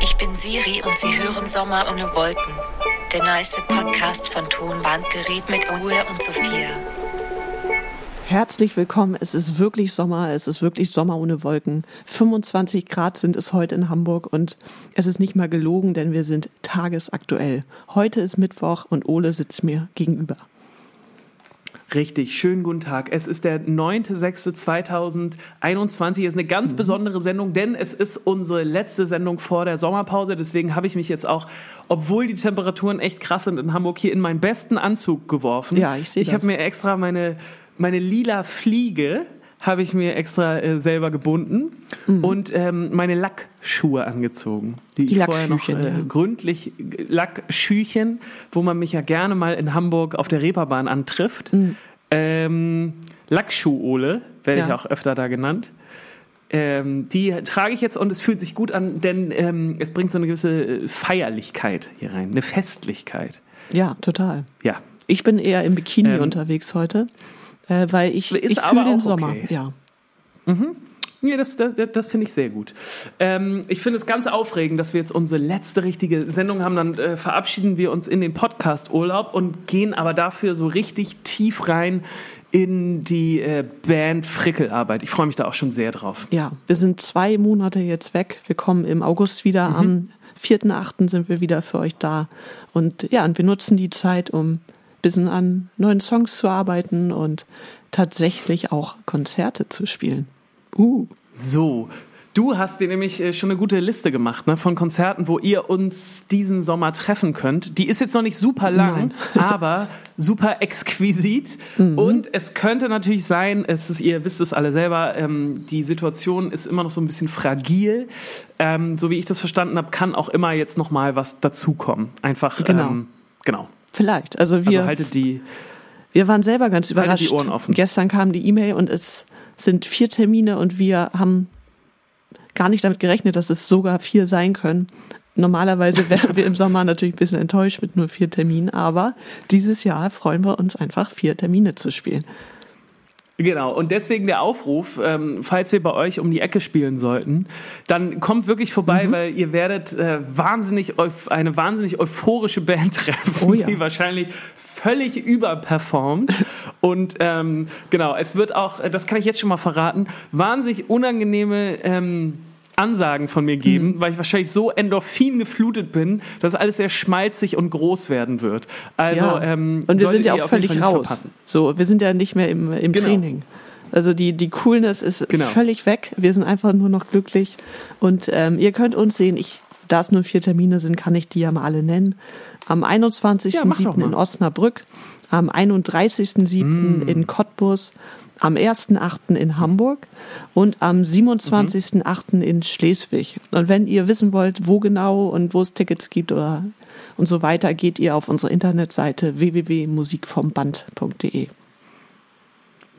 Ich bin Siri und Sie hören Sommer ohne Wolken. Der nice Podcast von Tonbandgerät mit Ole und Sophia. Herzlich willkommen. Es ist wirklich Sommer. Es ist wirklich Sommer ohne Wolken. 25 Grad sind es heute in Hamburg und es ist nicht mal gelogen, denn wir sind tagesaktuell. Heute ist Mittwoch und Ole sitzt mir gegenüber. Richtig, schönen guten Tag. Es ist der 9.6.2021. Es ist eine ganz mhm. besondere Sendung, denn es ist unsere letzte Sendung vor der Sommerpause. Deswegen habe ich mich jetzt auch, obwohl die Temperaturen echt krass sind in Hamburg, hier in meinen besten Anzug geworfen. Ja, ich sehe Ich habe mir extra meine, meine lila Fliege habe ich mir extra äh, selber gebunden mhm. und ähm, meine Lackschuhe angezogen, die, die ich vorher noch äh, ja. gründlich Lackschüchen, wo man mich ja gerne mal in Hamburg auf der Reeperbahn antrifft. Mhm. Ähm, Lackschuh-Ole werde ja. ich auch öfter da genannt. Ähm, die trage ich jetzt und es fühlt sich gut an, denn ähm, es bringt so eine gewisse äh, Feierlichkeit hier rein, eine Festlichkeit. Ja, total. Ja. Ich bin eher im Bikini ähm, unterwegs heute äh, weil ich, ich fühle den Sommer. Okay. Ja. Mhm. Ja, das, das, das finde ich sehr gut. Ähm, ich finde es ganz aufregend, dass wir jetzt unsere letzte richtige Sendung haben. Dann äh, verabschieden wir uns in den Podcast-Urlaub und gehen aber dafür so richtig tief rein in die äh, Band Frickelarbeit. Ich freue mich da auch schon sehr drauf. Ja, wir sind zwei Monate jetzt weg. Wir kommen im August wieder. Mhm. Am 4.8. sind wir wieder für euch da. Und ja, und wir nutzen die Zeit, um bisschen an neuen Songs zu arbeiten und tatsächlich auch Konzerte zu spielen. Uh. So, Du hast dir nämlich äh, schon eine gute Liste gemacht ne, von Konzerten, wo ihr uns diesen Sommer treffen könnt. Die ist jetzt noch nicht super lang, aber super exquisit. Mhm. Und es könnte natürlich sein, es ist, ihr wisst es alle selber, ähm, die Situation ist immer noch so ein bisschen fragil. Ähm, so wie ich das verstanden habe, kann auch immer jetzt noch mal was dazukommen. Einfach genau. Ähm, genau. Vielleicht. Also wir. Also haltet die. Wir waren selber ganz überrascht. Die Ohren offen. Gestern kam die E-Mail und es sind vier Termine und wir haben gar nicht damit gerechnet, dass es sogar vier sein können. Normalerweise wären wir im Sommer natürlich ein bisschen enttäuscht mit nur vier Terminen, aber dieses Jahr freuen wir uns einfach, vier Termine zu spielen. Genau, und deswegen der Aufruf, ähm, falls wir bei euch um die Ecke spielen sollten, dann kommt wirklich vorbei, mhm. weil ihr werdet äh, wahnsinnig eine wahnsinnig euphorische Band treffen, oh ja. die wahrscheinlich völlig überperformt. Und ähm, genau, es wird auch, das kann ich jetzt schon mal verraten, wahnsinnig unangenehme ähm, Ansagen von mir geben, mhm. weil ich wahrscheinlich so Endorphin geflutet bin, dass alles sehr schmalzig und groß werden wird. Also ja. ähm, und wir sind ja auch völlig raus. Verpassen. So, wir sind ja nicht mehr im, im genau. Training. Also die, die Coolness ist genau. völlig weg. Wir sind einfach nur noch glücklich. Und ähm, ihr könnt uns sehen, ich, da es nur vier Termine sind, kann ich die ja mal alle nennen. Am 21.07. Ja, in Osnabrück, am 31.07. Mm. in Cottbus, am 1.8. in Hamburg und am 27.8. Mhm. in Schleswig. Und wenn ihr wissen wollt, wo genau und wo es Tickets gibt oder und so weiter, geht ihr auf unsere Internetseite www.musikvomband.de.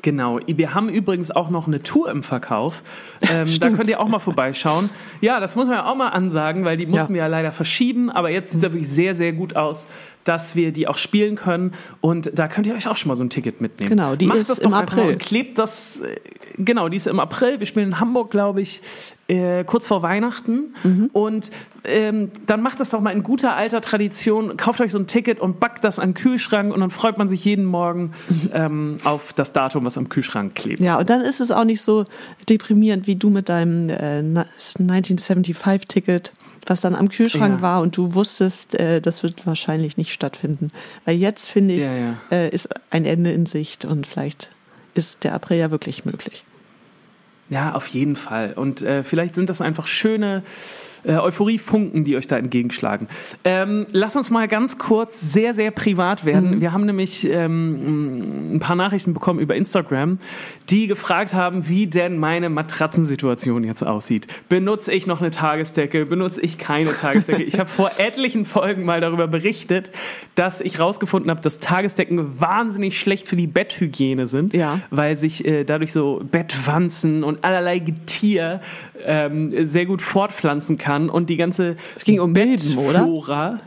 Genau. Wir haben übrigens auch noch eine Tour im Verkauf. Ähm, da könnt ihr auch mal vorbeischauen. Ja, das muss man ja auch mal ansagen, weil die mussten ja. wir ja leider verschieben. Aber jetzt sieht es wirklich sehr, sehr gut aus, dass wir die auch spielen können. Und da könnt ihr euch auch schon mal so ein Ticket mitnehmen. Genau, die Macht ist das im April. klebt das, äh, genau, die ist im April. Wir spielen in Hamburg, glaube ich, äh, kurz vor Weihnachten. Mhm. Und ähm, dann macht das doch mal in guter alter Tradition. Kauft euch so ein Ticket und backt das an den Kühlschrank und dann freut man sich jeden Morgen ähm, auf das Datum, was am Kühlschrank klebt. Ja, und dann ist es auch nicht so deprimierend wie du mit deinem äh, 1975-Ticket was dann am Kühlschrank ja. war und du wusstest, äh, das wird wahrscheinlich nicht stattfinden. Weil jetzt, finde ich, ja, ja. Äh, ist ein Ende in Sicht und vielleicht ist der April ja wirklich möglich. Ja, auf jeden Fall. Und äh, vielleicht sind das einfach schöne äh, Euphoriefunken, die euch da entgegenschlagen. Ähm, lass uns mal ganz kurz sehr, sehr privat werden. Mhm. Wir haben nämlich ähm, ein paar Nachrichten bekommen über Instagram, die gefragt haben, wie denn meine Matratzensituation jetzt aussieht. Benutze ich noch eine Tagesdecke? Benutze ich keine Tagesdecke? ich habe vor etlichen Folgen mal darüber berichtet, dass ich rausgefunden habe, dass Tagesdecken wahnsinnig schlecht für die Betthygiene sind, ja. weil sich äh, dadurch so Bettwanzen und allerlei Getier ähm, sehr gut fortpflanzen kann kann und die ganze es ging um Milben, oder?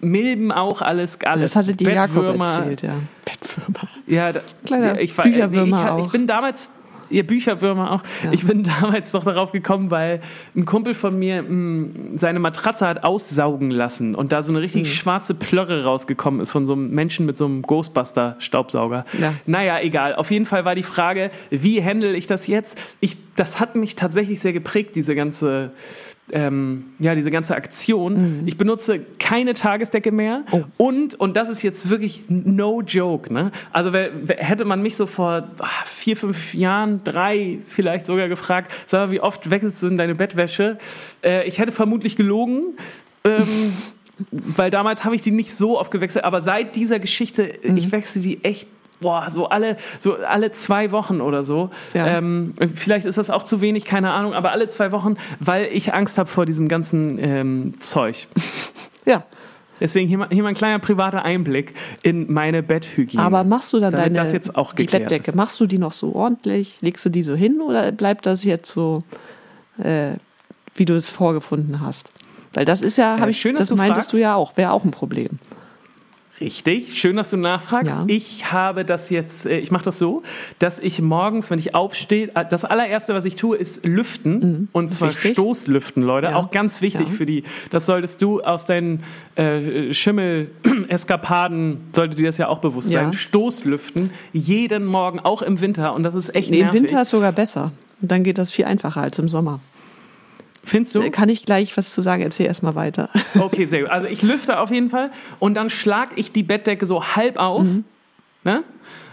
Milben auch, alles, alles. Das hatte die Jakob erzählt, ja. Bettwürmer. Ja, da, Kleiner ja, ich, war, ich, ich, ich, bin damals ihr Bücherwürmer auch. Ja. Ich bin damals doch darauf gekommen, weil ein Kumpel von mir mh, mm, seine Matratze hat aussaugen lassen und da so eine richtig mhm. schwarze Plörre rausgekommen ist von so einem Menschen mit so einem Ghostbuster-Staubsauger. Ja. Naja, egal. Auf jeden Fall war die Frage, wie handle ich das jetzt? Ich, das hat mich tatsächlich sehr geprägt, diese ganze ähm, ja, diese ganze Aktion. Mhm. Ich benutze keine Tagesdecke mehr oh. und, und das ist jetzt wirklich no joke, ne? Also wer, wer, hätte man mich so vor ach, vier, fünf Jahren, drei vielleicht sogar gefragt, sag mal, wie oft wechselst du in deine Bettwäsche? Äh, ich hätte vermutlich gelogen. Ähm, weil damals habe ich die nicht so oft gewechselt, aber seit dieser Geschichte, mhm. ich wechsle die echt boah, so alle, so alle zwei Wochen oder so. Ja. Ähm, vielleicht ist das auch zu wenig, keine Ahnung, aber alle zwei Wochen, weil ich Angst habe vor diesem ganzen ähm, Zeug. ja. Deswegen hier mal, hier mal ein kleiner privater Einblick in meine Betthygiene. Aber machst du dann deine das jetzt auch die Bettdecke, ist. machst du die noch so ordentlich? Legst du die so hin oder bleibt das jetzt so, äh, wie du es vorgefunden hast? Weil das ist ja, äh, ich, schön, das meintest fragst. du ja auch, wäre auch ein Problem. Richtig, schön, dass du nachfragst. Ja. Ich habe das jetzt, äh, ich mache das so, dass ich morgens, wenn ich aufstehe, äh, das allererste, was ich tue, ist lüften. Mhm. Und zwar Richtig. Stoßlüften, Leute. Ja. Auch ganz wichtig ja. für die. Das solltest du aus deinen äh, Schimmel-Eskapaden, sollte dir das ja auch bewusst sein. Stoßlüften, jeden Morgen, auch im Winter. Und das ist echt nee, nervig. Im Winter ist sogar besser. Dann geht das viel einfacher als im Sommer. Findest du? Kann ich gleich was zu sagen? Erzähl erstmal weiter. Okay, sehr gut. Also ich lüfte auf jeden Fall und dann schlage ich die Bettdecke so halb auf. Mhm. Ne?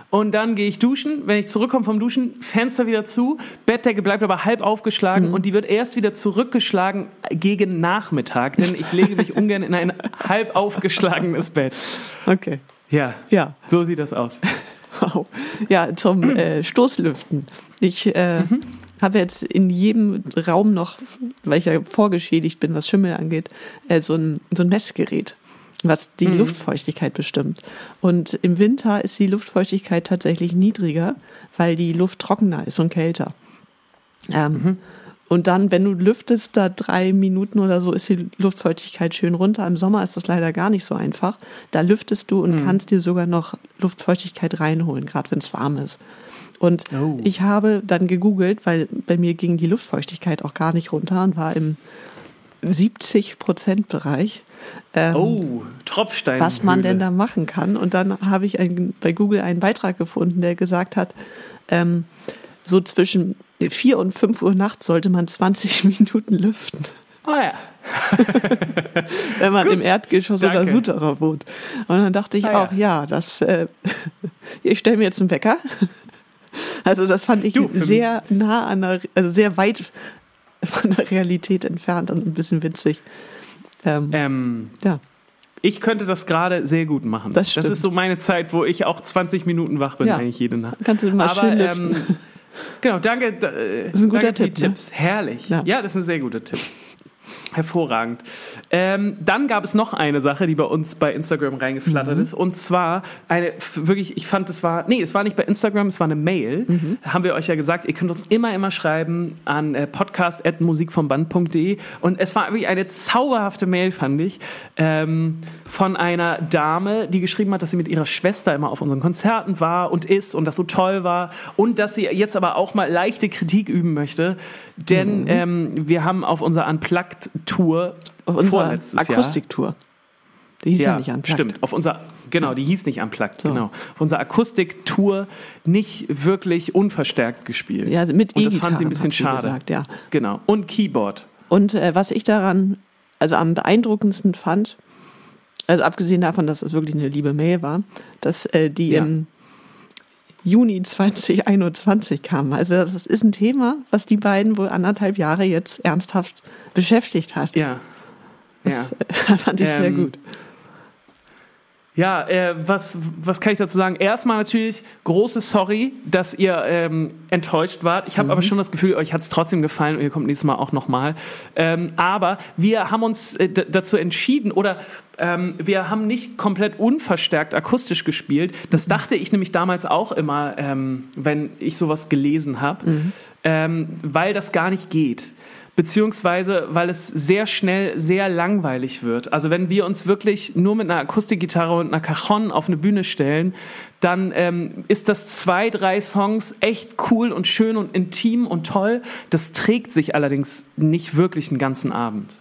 Und dann gehe ich duschen. Wenn ich zurückkomme vom Duschen, Fenster wieder zu. Bettdecke bleibt aber halb aufgeschlagen mhm. und die wird erst wieder zurückgeschlagen gegen Nachmittag, denn ich lege mich ungern in ein halb aufgeschlagenes Bett. Okay. Ja. Ja. So sieht das aus. Wow. Ja, zum äh, Stoßlüften. Ich äh, mhm habe jetzt in jedem Raum noch, weil ich ja vorgeschädigt bin, was Schimmel angeht, äh, so, ein, so ein Messgerät, was die mhm. Luftfeuchtigkeit bestimmt. Und im Winter ist die Luftfeuchtigkeit tatsächlich niedriger, weil die Luft trockener ist und kälter. Ähm, mhm. Und dann, wenn du lüftest, da drei Minuten oder so, ist die Luftfeuchtigkeit schön runter. Im Sommer ist das leider gar nicht so einfach. Da lüftest du und mhm. kannst dir sogar noch Luftfeuchtigkeit reinholen, gerade wenn es warm ist. Und oh. ich habe dann gegoogelt, weil bei mir ging die Luftfeuchtigkeit auch gar nicht runter und war im 70 Prozent Bereich. Ähm, oh, Tropfstein. Was man denn da machen kann. Und dann habe ich ein, bei Google einen Beitrag gefunden, der gesagt hat, ähm, so zwischen 4 und 5 Uhr nachts sollte man 20 Minuten lüften. Oh ja. Wenn man Gut, im Erdgeschoss danke. oder Souterrain wohnt. Und dann dachte ich ah, auch, ja, ja das, äh, ich stelle mir jetzt einen Wecker also das fand ich du, sehr nah an der, also sehr weit von der Realität entfernt und ein bisschen witzig. Ähm, ähm, ja. Ich könnte das gerade sehr gut machen. Das, das, ist so meine Zeit, wo ich auch 20 Minuten wach bin, ja. eigentlich jede Nacht. Kannst du mal Aber, schön lüften. Ähm, genau, danke. Das ist ein guter Tipp. Ne? Tipps. Herrlich. Ja. ja, das ist ein sehr guter Tipp. Hervorragend. Ähm, dann gab es noch eine Sache, die bei uns bei Instagram reingeflattert mhm. ist. Und zwar eine, wirklich, ich fand, es war, nee, es war nicht bei Instagram, es war eine Mail. Mhm. Haben wir euch ja gesagt, ihr könnt uns immer, immer schreiben an äh, podcast.musikvomband.de. Und es war wirklich eine zauberhafte Mail, fand ich, ähm, von einer Dame, die geschrieben hat, dass sie mit ihrer Schwester immer auf unseren Konzerten war und ist und das so toll war. Und dass sie jetzt aber auch mal leichte Kritik üben möchte. Denn mhm. ähm, wir haben auf unserer Unplugged Tour auf unserer Akustiktour. Die hieß ja, ja nicht Unplugged. Stimmt, auf unserer, genau, die hieß nicht Unplugged, so. genau. Auf unserer Akustiktour nicht wirklich unverstärkt gespielt. Ja, mit Und das fand sie ein bisschen schade. Gesagt, ja. Genau. Und Keyboard. Und äh, was ich daran, also am beeindruckendsten fand, also abgesehen davon, dass es wirklich eine liebe Mail war, dass äh, die ja. im Juni 2021 kam. Also das ist ein Thema, was die beiden wohl anderthalb Jahre jetzt ernsthaft beschäftigt hat. Ja. Das ja. fand ich ähm, sehr gut. Ja, äh, was, was kann ich dazu sagen? Erstmal natürlich großes Sorry, dass ihr ähm, enttäuscht wart. Ich habe mhm. aber schon das Gefühl, euch hat es trotzdem gefallen und ihr kommt nächstes Mal auch nochmal. Ähm, aber wir haben uns äh, dazu entschieden oder ähm, wir haben nicht komplett unverstärkt akustisch gespielt. Das mhm. dachte ich nämlich damals auch immer, ähm, wenn ich sowas gelesen habe, mhm. Ähm, weil das gar nicht geht. Beziehungsweise weil es sehr schnell sehr langweilig wird. Also wenn wir uns wirklich nur mit einer Akustikgitarre und einer Cajon auf eine Bühne stellen, dann ähm, ist das zwei, drei Songs echt cool und schön und intim und toll. Das trägt sich allerdings nicht wirklich einen ganzen Abend.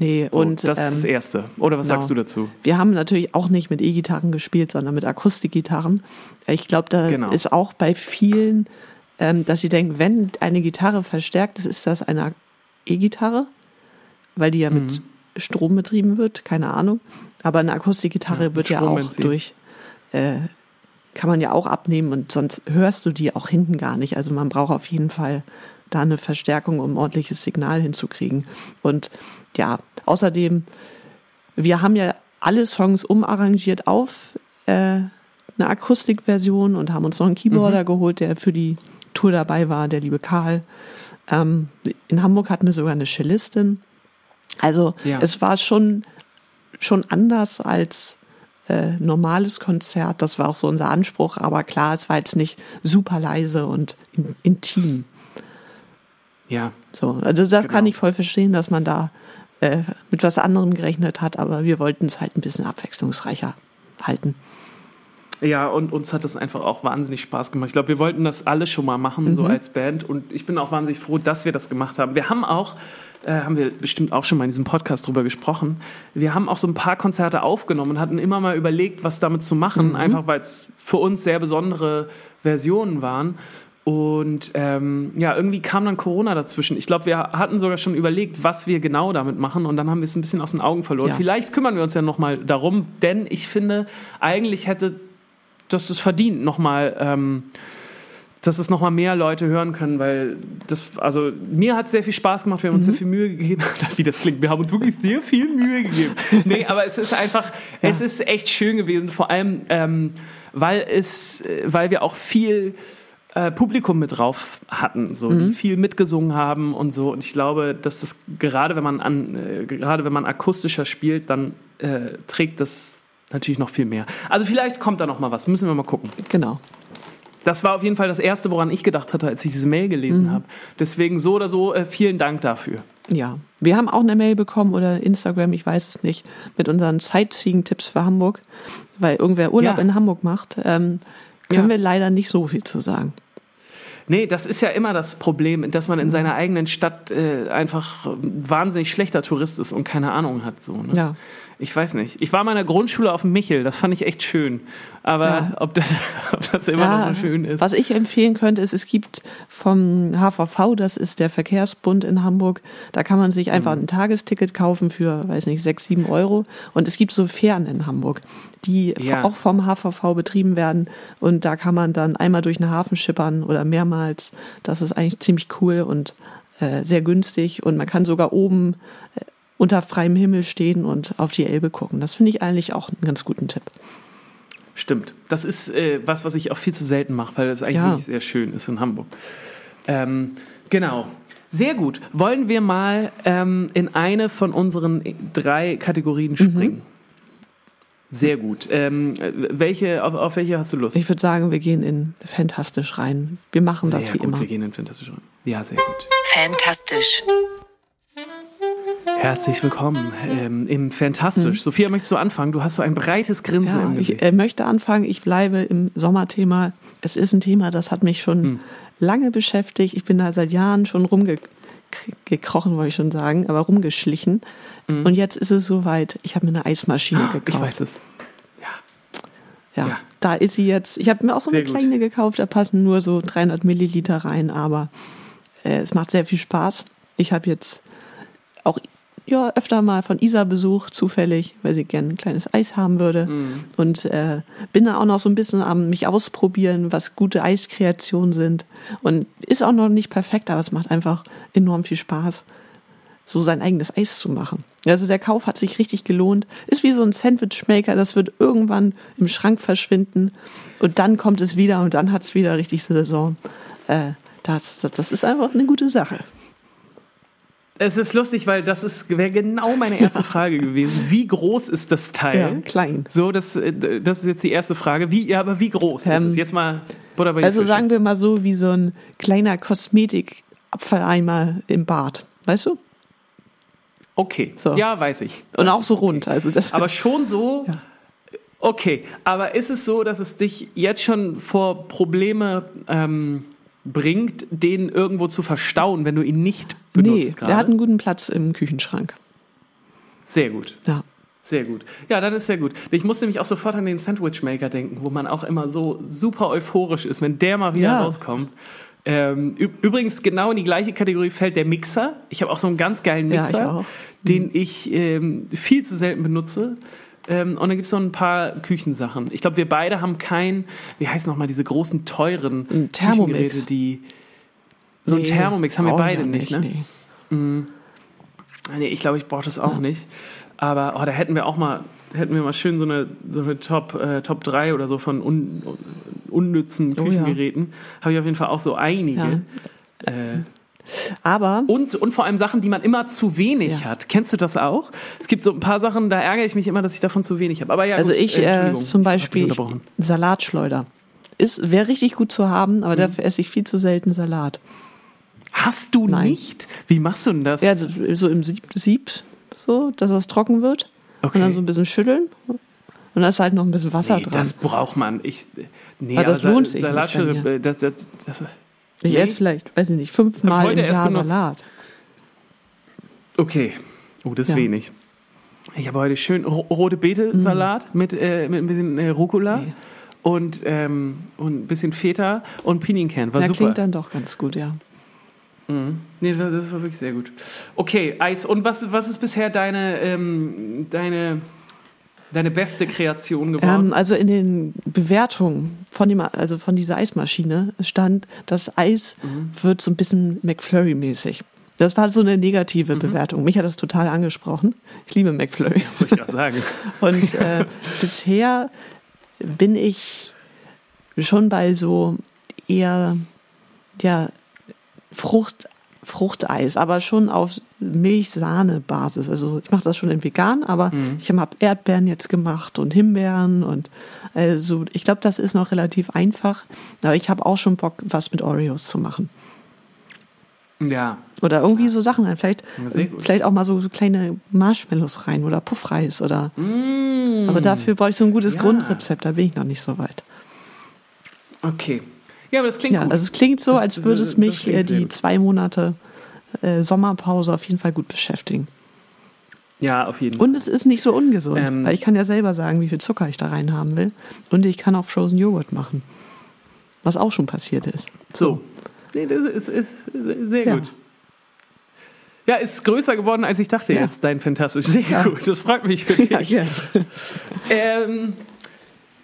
Nee, so, und das ist das ähm, Erste. Oder was genau. sagst du dazu? Wir haben natürlich auch nicht mit E-Gitarren gespielt, sondern mit Akustikgitarren. Ich glaube, da Genau. ist auch bei vielen, ähm, dass sie denken, wenn eine Gitarre verstärkt ist, ist das eine E-Gitarre, weil die ja Mhm. mit Strom betrieben wird, keine Ahnung. Aber eine Akustikgitarre Ja, wird ja auch durch, äh, kann man ja auch abnehmen und sonst hörst du die auch hinten gar nicht. Also man braucht auf jeden Fall da eine Verstärkung, um ein ordentliches Signal hinzukriegen. Und ja, außerdem, wir haben ja alle Songs umarrangiert auf äh, eine Akustikversion und haben uns noch einen Keyboarder geholt, der für die Tour dabei war, der liebe Karl. Ähm, in Hamburg hatten wir sogar eine Cellistin. Also Ja. es war schon, schon anders als äh, normales Konzert. Das war auch so unser Anspruch. Aber klar, es war jetzt nicht super leise und in, intim. Ja, So, also das Genau. kann ich voll verstehen, dass man da äh, mit was anderem gerechnet hat, aber wir wollten es halt ein bisschen abwechslungsreicher halten. Ja, und uns hat das einfach auch wahnsinnig Spaß gemacht. Ich glaube, wir wollten das alle schon mal machen, so als Band. Und ich bin auch wahnsinnig froh, dass wir das gemacht haben. Wir haben auch, äh, haben wir bestimmt auch schon mal in diesem Podcast drüber gesprochen, wir haben auch so ein paar Konzerte aufgenommen und hatten immer mal überlegt, was damit zu machen, einfach weil es für uns sehr besondere Versionen waren. Und ähm, ja, irgendwie kam dann Corona dazwischen. Ich glaube, wir hatten sogar schon überlegt, was wir genau damit machen. Und dann haben wir es ein bisschen aus den Augen verloren. Ja. Vielleicht kümmern wir uns ja nochmal darum, denn ich finde, eigentlich hätte das es verdient, nochmal, ähm, dass es nochmal mehr Leute hören können, weil das, also mir hat es sehr viel Spaß gemacht, wir haben uns sehr viel Mühe gegeben, wie das klingt, wir haben uns wirklich sehr viel Mühe gegeben. Nee, aber es ist einfach, es ist echt schön gewesen, vor allem, ähm, weil es, äh, weil wir auch viel äh, Publikum mit drauf hatten, so, die viel mitgesungen haben und so. Und ich glaube, dass das gerade wenn man an, äh, gerade wenn man akustischer spielt, dann äh, trägt das natürlich noch viel mehr. Also vielleicht kommt da noch mal was, müssen wir mal gucken. Genau. Das war auf jeden Fall das Erste, woran ich gedacht hatte, als ich diese Mail gelesen habe. Deswegen so oder so, äh, vielen Dank dafür. Ja, wir haben auch eine Mail bekommen oder Instagram, ich weiß es nicht, mit unseren Sightseeing-Tipps für Hamburg, weil irgendwer Urlaub Ja. in Hamburg macht. Ähm, können Ja. wir leider nicht so viel zu sagen. Nee, das ist ja immer das Problem, dass man in seiner eigenen Stadt äh, einfach ein wahnsinnig schlechter Tourist ist und keine Ahnung hat. So, ne? Ja. Ich weiß nicht. Ich war in der Grundschule auf dem Michel, das fand ich echt schön. Aber Ja. ob, das, ob das immer noch so schön ist. Was ich empfehlen könnte, ist, es gibt vom HVV, das ist der Verkehrsbund in Hamburg, da kann man sich Mhm. einfach ein Tagesticket kaufen für, weiß nicht, sechs, sieben Euro. Und es gibt so Fähren in Hamburg, die Ja. auch vom HVV betrieben werden. Und da kann man dann einmal durch den Hafen schippern oder mehrmals. Das ist eigentlich ziemlich cool und äh, sehr günstig. Und man kann sogar oben äh, unter freiem Himmel stehen und auf die Elbe gucken. Das finde ich eigentlich auch einen ganz guten Tipp. Stimmt. Das ist äh, was, was ich auch viel zu selten mache, weil es eigentlich Ja. wirklich sehr schön ist in Hamburg. Ähm, genau. Sehr gut. Wollen wir mal ähm, in eine von unseren drei Kategorien springen? Sehr gut. Ähm, äh, welche, auf, auf welche hast du Lust? Ich würde sagen, wir gehen in fantastisch rein. Wir machen das sehr wie gut, immer. wir gehen in Fantastisch rein. Ja, sehr gut. Fantastisch. Herzlich willkommen ähm, im Fantastisch. Sophia, möchtest du anfangen? Du hast so ein breites Grinsen. Ja, im Gesicht. ich äh, möchte anfangen. Ich bleibe im Sommerthema. Es ist ein Thema, das hat mich schon Hm. lange beschäftigt. Ich bin da seit Jahren schon rumgekrochen, wollte ich schon sagen, aber rumgeschlichen. Und jetzt ist es soweit. Ich habe mir eine Eismaschine gekauft. Hm. Ah, ich weiß es. Ja, Ja. da ist sie jetzt. Ich habe mir auch so eine Sehr gut. kleine gekauft, da passen nur so 300 Milliliter rein, aber äh, es macht sehr viel Spaß. Ich habe jetzt auch ja, öfter mal von Isa Besuch, zufällig, weil sie gerne ein kleines Eis haben würde. Mhm. Und äh, bin da auch noch so ein bisschen am mich ausprobieren, was gute Eiskreationen sind. Und ist auch noch nicht perfekt, aber es macht einfach enorm viel Spaß, so sein eigenes Eis zu machen. Also der Kauf hat sich richtig gelohnt. Ist wie so ein Sandwichmaker, das wird irgendwann im Schrank verschwinden und dann kommt es wieder und dann hat es wieder richtig Saison. Äh, das, das, das ist einfach eine gute Sache. Es ist lustig, weil das ist wäre genau meine erste Frage gewesen. Wie groß ist das Teil? Ja, klein. So, das, äh, das ist jetzt die erste Frage. Wie, ja, aber wie groß ist Ähm, es? Jetzt mal Butter bei Also Fische. sagen wir mal so wie so ein kleiner Kosmetik-Abfalleimer im Bad. Weißt du? Okay. So. Ja, weiß ich. Und auch so rund. Okay. Also das aber schon so. Ja. Okay, aber ist es so, dass es dich jetzt schon vor Probleme ähm, bringt, den irgendwo zu verstauen, wenn du ihn nicht benutzt? Nee, grade? der hat einen guten Platz im Küchenschrank. Sehr gut. Ja. Sehr gut. Ja, das ist sehr gut. Ich muss nämlich auch sofort an den Sandwich Maker denken, wo man auch immer so super euphorisch ist, wenn der mal wieder ja. rauskommt. Ähm, übrigens, genau in die gleiche Kategorie fällt der Mixer. Ich habe auch so einen ganz geilen Mixer, ja, ich den mhm. ich ähm, viel zu selten benutze. Ähm, und dann gibt es noch ein paar Küchensachen. Ich glaube, wir beide haben kein, wie heißt nochmal diese großen, teuren Thermomix. die. So nee, ein Thermomix haben wir beide nicht, nicht, ne? Nee. Mm. Nee, ich glaube, ich brauche das auch ja. nicht. Aber oh, da hätten wir auch mal, hätten wir mal schön so eine, so eine Top, äh, Top 3 oder so von un, unnützen Küchengeräten. Oh, ja. Habe ich auf jeden Fall auch so einige. Ja. Äh, aber. Und, und vor allem Sachen, die man immer zu wenig ja. hat. Kennst du das auch? Es gibt so ein paar Sachen, da ärgere ich mich immer, dass ich davon zu wenig habe. Aber ja, also gut, ich äh, zum Beispiel Salatschleuder. Ist, wäre richtig gut zu haben, aber mhm. dafür esse ich viel zu selten Salat. Hast du Nein. nicht? Wie machst du denn das? Ja, so, so im Sieb, Sieb so, dass das trocken wird. Okay. Und dann so ein bisschen schütteln. Und da ist halt noch ein bisschen Wasser nee, dran. Das braucht man. Ich, nee, aber das lohnt sich. Salatschüssel, das, das, das, ich nee. esse vielleicht, weiß ich nicht, fünfmal im Jahr Salat. Okay. Oh, das ist ja. wenig. Ich habe heute schön rote Beete-Salat mm. mit, äh, mit ein bisschen äh, Rucola. Okay. Und, ähm, und ein bisschen Feta und Pinienkern. War ja, super. klingt dann doch ganz gut, ja. Mhm. Nee, das, das, war wirklich sehr gut. Okay, Eis. Und was, was ist bisher deine, ähm, deine, deine beste Kreation geworden? Ähm, also in den Bewertungen von, dem, also von dieser Eismaschine stand, das Eis mhm. wird so ein bisschen McFlurry-mäßig. Das war so eine negative mhm. Bewertung. Mich hat das total angesprochen. Ich liebe McFlurry. Wollte ich gerade sagen. Und äh, bisher bin ich schon bei so eher ja, Frucht, Fruchteis, aber schon auf Milch-Sahne-Basis. Also ich mache das schon in vegan, aber mhm. ich habe Erdbeeren jetzt gemacht und Himbeeren und also ich glaube, das ist noch relativ einfach. Aber ich habe auch schon Bock, was mit Oreos zu machen. Ja. Oder irgendwie so Sachen rein. Vielleicht, vielleicht auch mal so, so, kleine Marshmallows rein oder Puffreis oder. Mm. Aber dafür brauche ich so ein gutes ja. Grundrezept, da bin ich noch nicht so weit. Okay. Ja, aber das klingt ja, gut. Also es klingt so, das, als würde es mich äh, die zwei Monate äh, Sommerpause auf jeden Fall gut beschäftigen. Ja, auf jeden Fall. Und es ist nicht so ungesund, ähm, weil ich kann ja selber sagen, wie viel Zucker ich da rein haben will. Und ich kann auch Frozen Joghurt machen. Was auch schon passiert ist. So. Nee, das ist, ist sehr ja. gut. Ja, ist größer geworden, als ich dachte ja. jetzt, dein Fantastisch. Sehr ja. gut, das freut mich für dich. Ja, ähm, äh,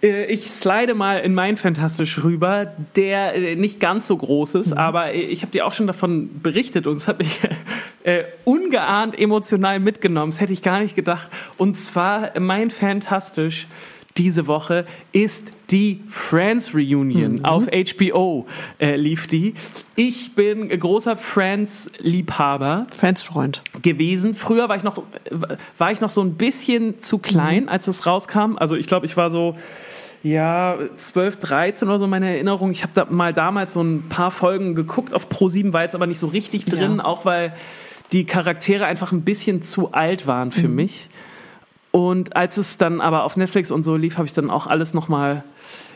ich slide mal in mein Fantastisch rüber, der äh, nicht ganz so groß ist, mhm. aber ich habe dir auch schon davon berichtet und es hat mich äh, ungeahnt emotional mitgenommen. Das hätte ich gar nicht gedacht. Und zwar mein Fantastisch diese Woche ist die Friends Reunion mhm. auf HBO äh, lief die. Ich bin großer Friends-Liebhaber. Friends-Freund. Gewesen. Früher war ich noch, war ich noch so ein bisschen zu klein, mhm. als es rauskam. Also ich glaube, ich war so ja, 12, 13 oder so meine Erinnerung. Ich habe da mal damals so ein paar Folgen geguckt auf Pro7, war jetzt aber nicht so richtig drin, ja. auch weil die Charaktere einfach ein bisschen zu alt waren für mhm. mich. Und als es dann aber auf Netflix und so lief, habe ich dann auch alles nochmal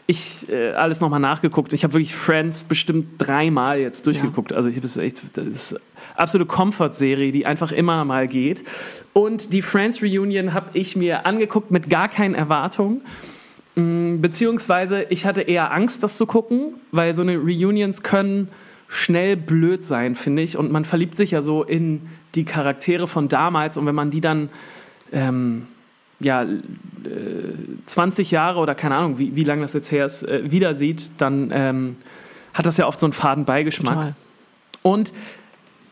ich äh, alles nochmal nachgeguckt. Ich habe wirklich Friends bestimmt dreimal jetzt durchgeguckt. Ja. Also ich habe es echt, das ist eine absolute Comfort-Serie, die einfach immer mal geht. Und die Friends Reunion habe ich mir angeguckt mit gar keinen Erwartungen. Mm, beziehungsweise ich hatte eher Angst, das zu gucken, weil so eine Reunions können schnell blöd sein, finde ich. Und man verliebt sich ja so in die Charaktere von damals. Und wenn man die dann ähm, ja, äh, 20 Jahre oder keine Ahnung, wie, wie lange das jetzt her ist, äh, wieder sieht, dann ähm, hat das ja oft so einen faden Beigeschmack. Total. Und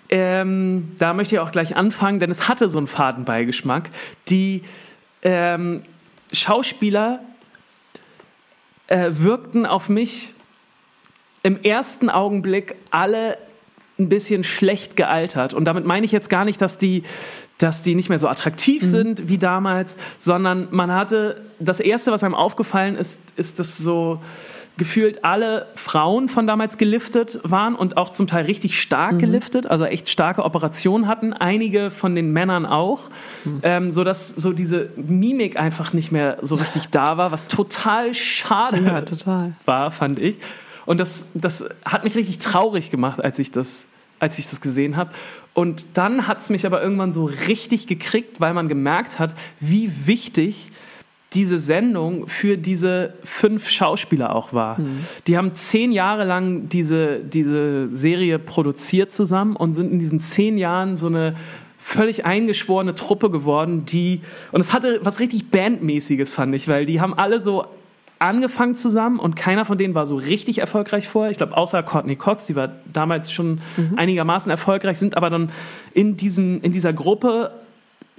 ähm, da möchte ich auch gleich anfangen, denn es hatte so einen faden Beigeschmack. Die ähm, Schauspieler äh, wirkten auf mich im ersten Augenblick alle ein bisschen schlecht gealtert. Und damit meine ich jetzt gar nicht, dass die, dass die nicht mehr so attraktiv mhm. sind wie damals, sondern man hatte, das Erste, was einem aufgefallen ist, ist, dass so gefühlt alle Frauen von damals geliftet waren und auch zum Teil richtig stark mhm. geliftet, also echt starke Operationen hatten. Einige von den Männern auch, mhm. ähm, so dass so diese Mimik einfach nicht mehr so richtig da war, was total schade ja, total. war, fand ich. Und das, das hat mich richtig traurig gemacht, als ich das, als ich das gesehen habe. Und dann hat es mich aber irgendwann so richtig gekriegt, weil man gemerkt hat, wie wichtig diese Sendung für diese fünf Schauspieler auch war. Mhm. Die haben zehn Jahre lang diese, diese Serie produziert zusammen und sind in diesen zehn Jahren so eine völlig eingeschworene Truppe geworden, die, und es hatte was richtig Bandmäßiges, fand ich, weil die haben alle so angefangen zusammen und keiner von denen war so richtig erfolgreich vorher. Ich glaube, außer Courtney Cox, die war damals schon mhm. einigermaßen erfolgreich, sind aber dann in, diesen, in dieser Gruppe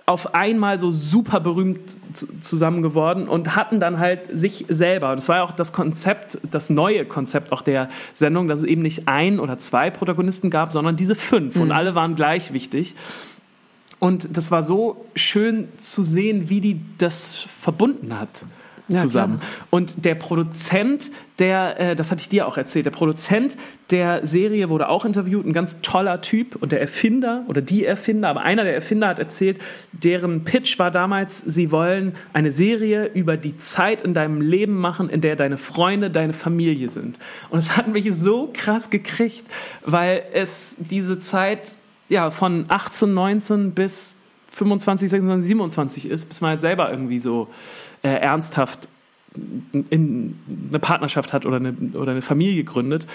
auf einmal so super berühmt zusammen geworden und hatten dann halt sich selber. Und es war ja auch das Konzept, das neue Konzept auch der Sendung, dass es eben nicht ein oder zwei Protagonisten gab, sondern diese fünf mhm. und alle waren gleich wichtig. Und das war so schön zu sehen, wie die das verbunden hat zusammen. Klar. Und der Produzent, der, äh, das hatte ich dir auch erzählt, der Produzent der Serie wurde auch interviewt, ein ganz toller Typ und der Erfinder oder die Erfinder, aber einer der Erfinder hat erzählt, deren Pitch war damals, sie wollen eine Serie über die Zeit in deinem Leben machen, in der deine Freunde, deine Familie sind. Und es hat mich so krass gekriegt, weil es diese Zeit ja, von 18, 19 bis 25, 26, 27 ist, bis man halt selber irgendwie so äh, ernsthaft in eine Partnerschaft hat oder eine, oder eine Familie gründet.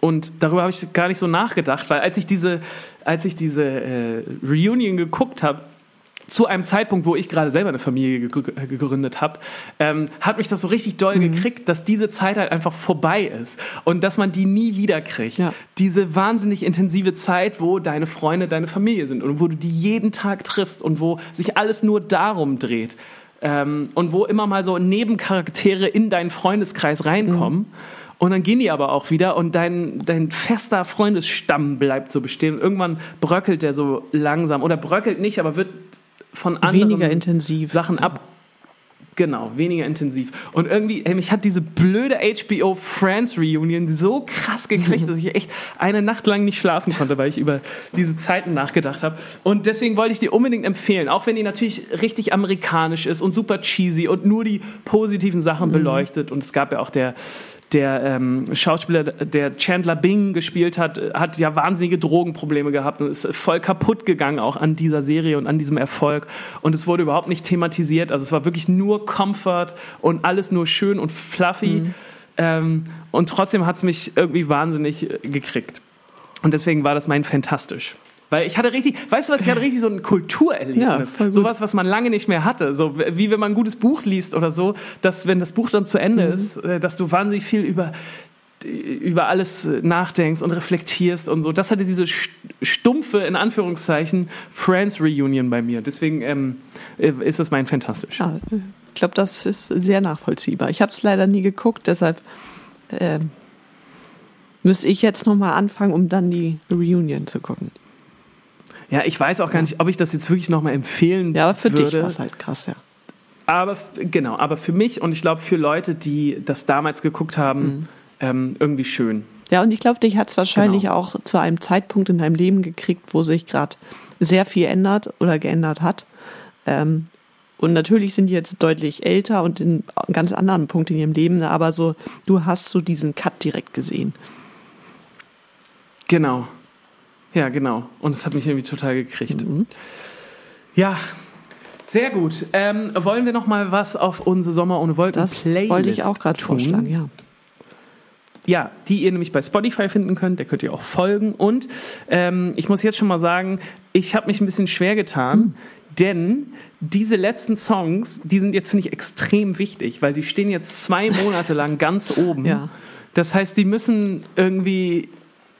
Und darüber habe ich gar nicht so nachgedacht, weil als ich diese, als ich diese äh, Reunion geguckt habe, zu einem Zeitpunkt, wo ich gerade selber eine Familie gegründet habe, ähm, hat mich das so richtig doll mhm. gekriegt, dass diese Zeit halt einfach vorbei ist und dass man die nie wieder kriegt. Ja. Diese wahnsinnig intensive Zeit, wo deine Freunde deine Familie sind und wo du die jeden Tag triffst und wo sich alles nur darum dreht. Ähm, und wo immer mal so Nebencharaktere in deinen Freundeskreis reinkommen. Mhm. Und dann gehen die aber auch wieder und dein, dein fester Freundesstamm bleibt so bestehen. Und irgendwann bröckelt der so langsam oder bröckelt nicht, aber wird von anderen weniger intensiv. Sachen ab. Genau, weniger intensiv. Und irgendwie, ey, mich hat diese blöde HBO Friends Reunion so krass gekriegt, dass ich echt eine Nacht lang nicht schlafen konnte, weil ich über diese Zeiten nachgedacht habe. Und deswegen wollte ich dir unbedingt empfehlen, auch wenn die natürlich richtig amerikanisch ist und super cheesy und nur die positiven Sachen mhm. beleuchtet. Und es gab ja auch der der ähm, Schauspieler, der Chandler Bing gespielt hat, hat ja wahnsinnige Drogenprobleme gehabt und ist voll kaputt gegangen auch an dieser Serie und an diesem Erfolg. Und es wurde überhaupt nicht thematisiert. Also es war wirklich nur Comfort und alles nur schön und fluffy. Mhm. Ähm, und trotzdem hat es mich irgendwie wahnsinnig äh, gekriegt. Und deswegen war das mein Fantastisch. Weil ich hatte richtig, weißt du was, ich hatte richtig so ein Kulturerlebnis. Ja, Sowas, was man lange nicht mehr hatte. So wie wenn man ein gutes Buch liest oder so, dass wenn das Buch dann zu Ende mhm. ist, äh, dass du wahnsinnig viel über über alles äh, nachdenkst und reflektierst und so. Das hatte diese stumpfe, in Anführungszeichen, Friends Reunion bei mir. Deswegen ähm, äh, ist das mein Fantastisch. Ja, ich glaube, das ist sehr nachvollziehbar. Ich habe es leider nie geguckt, deshalb äh, müsste ich jetzt nochmal anfangen, um dann die Reunion zu gucken. Ja, ich weiß auch gar nicht, ob ich das jetzt wirklich nochmal empfehlen würde. Ja, aber für würde. dich war es halt krass, ja. Aber genau, aber für mich und ich glaube für Leute, die das damals geguckt haben, mhm. ähm, irgendwie schön. Ja, und ich glaube, dich hat es wahrscheinlich genau. auch zu einem Zeitpunkt in deinem Leben gekriegt, wo sich gerade sehr viel ändert oder geändert hat. Ähm, und natürlich sind die jetzt deutlich älter und in einem ganz anderen Punkt in ihrem Leben, aber so, du hast so diesen Cut direkt gesehen. Genau. Ja, genau. Und es hat mich irgendwie total gekriegt. Mhm. Ja, sehr gut. Ähm, wollen wir noch mal was auf unsere Sommer ohne Wolken das Playlist wollte ich auch gerade vorschlagen, ja. Ja, die ihr nämlich bei Spotify finden könnt, der könnt ihr auch folgen. Und ähm, ich muss jetzt schon mal sagen, ich habe mich ein bisschen schwer getan, mhm. denn diese letzten Songs, die sind jetzt, finde ich, extrem wichtig, weil die stehen jetzt zwei Monate lang ganz oben. Ja. Das heißt, die müssen irgendwie,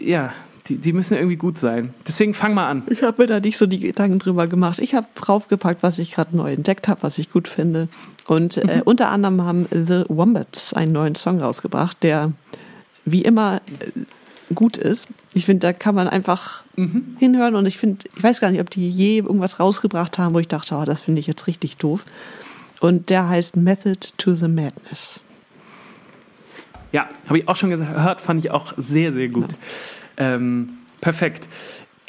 ja, die, die müssen irgendwie gut sein. Deswegen fang mal an. Ich habe mir da nicht so die Gedanken drüber gemacht. Ich habe draufgepackt, was ich gerade neu entdeckt habe, was ich gut finde. Und äh, mhm. unter anderem haben The Wombats einen neuen Song rausgebracht, der wie immer äh, gut ist. Ich finde, da kann man einfach mhm. hinhören und ich finde, ich weiß gar nicht, ob die je irgendwas rausgebracht haben, wo ich dachte, oh, das finde ich jetzt richtig doof. Und der heißt Method to the Madness. Ja, habe ich auch schon gehört, fand ich auch sehr, sehr gut. Ja. Ähm, perfekt.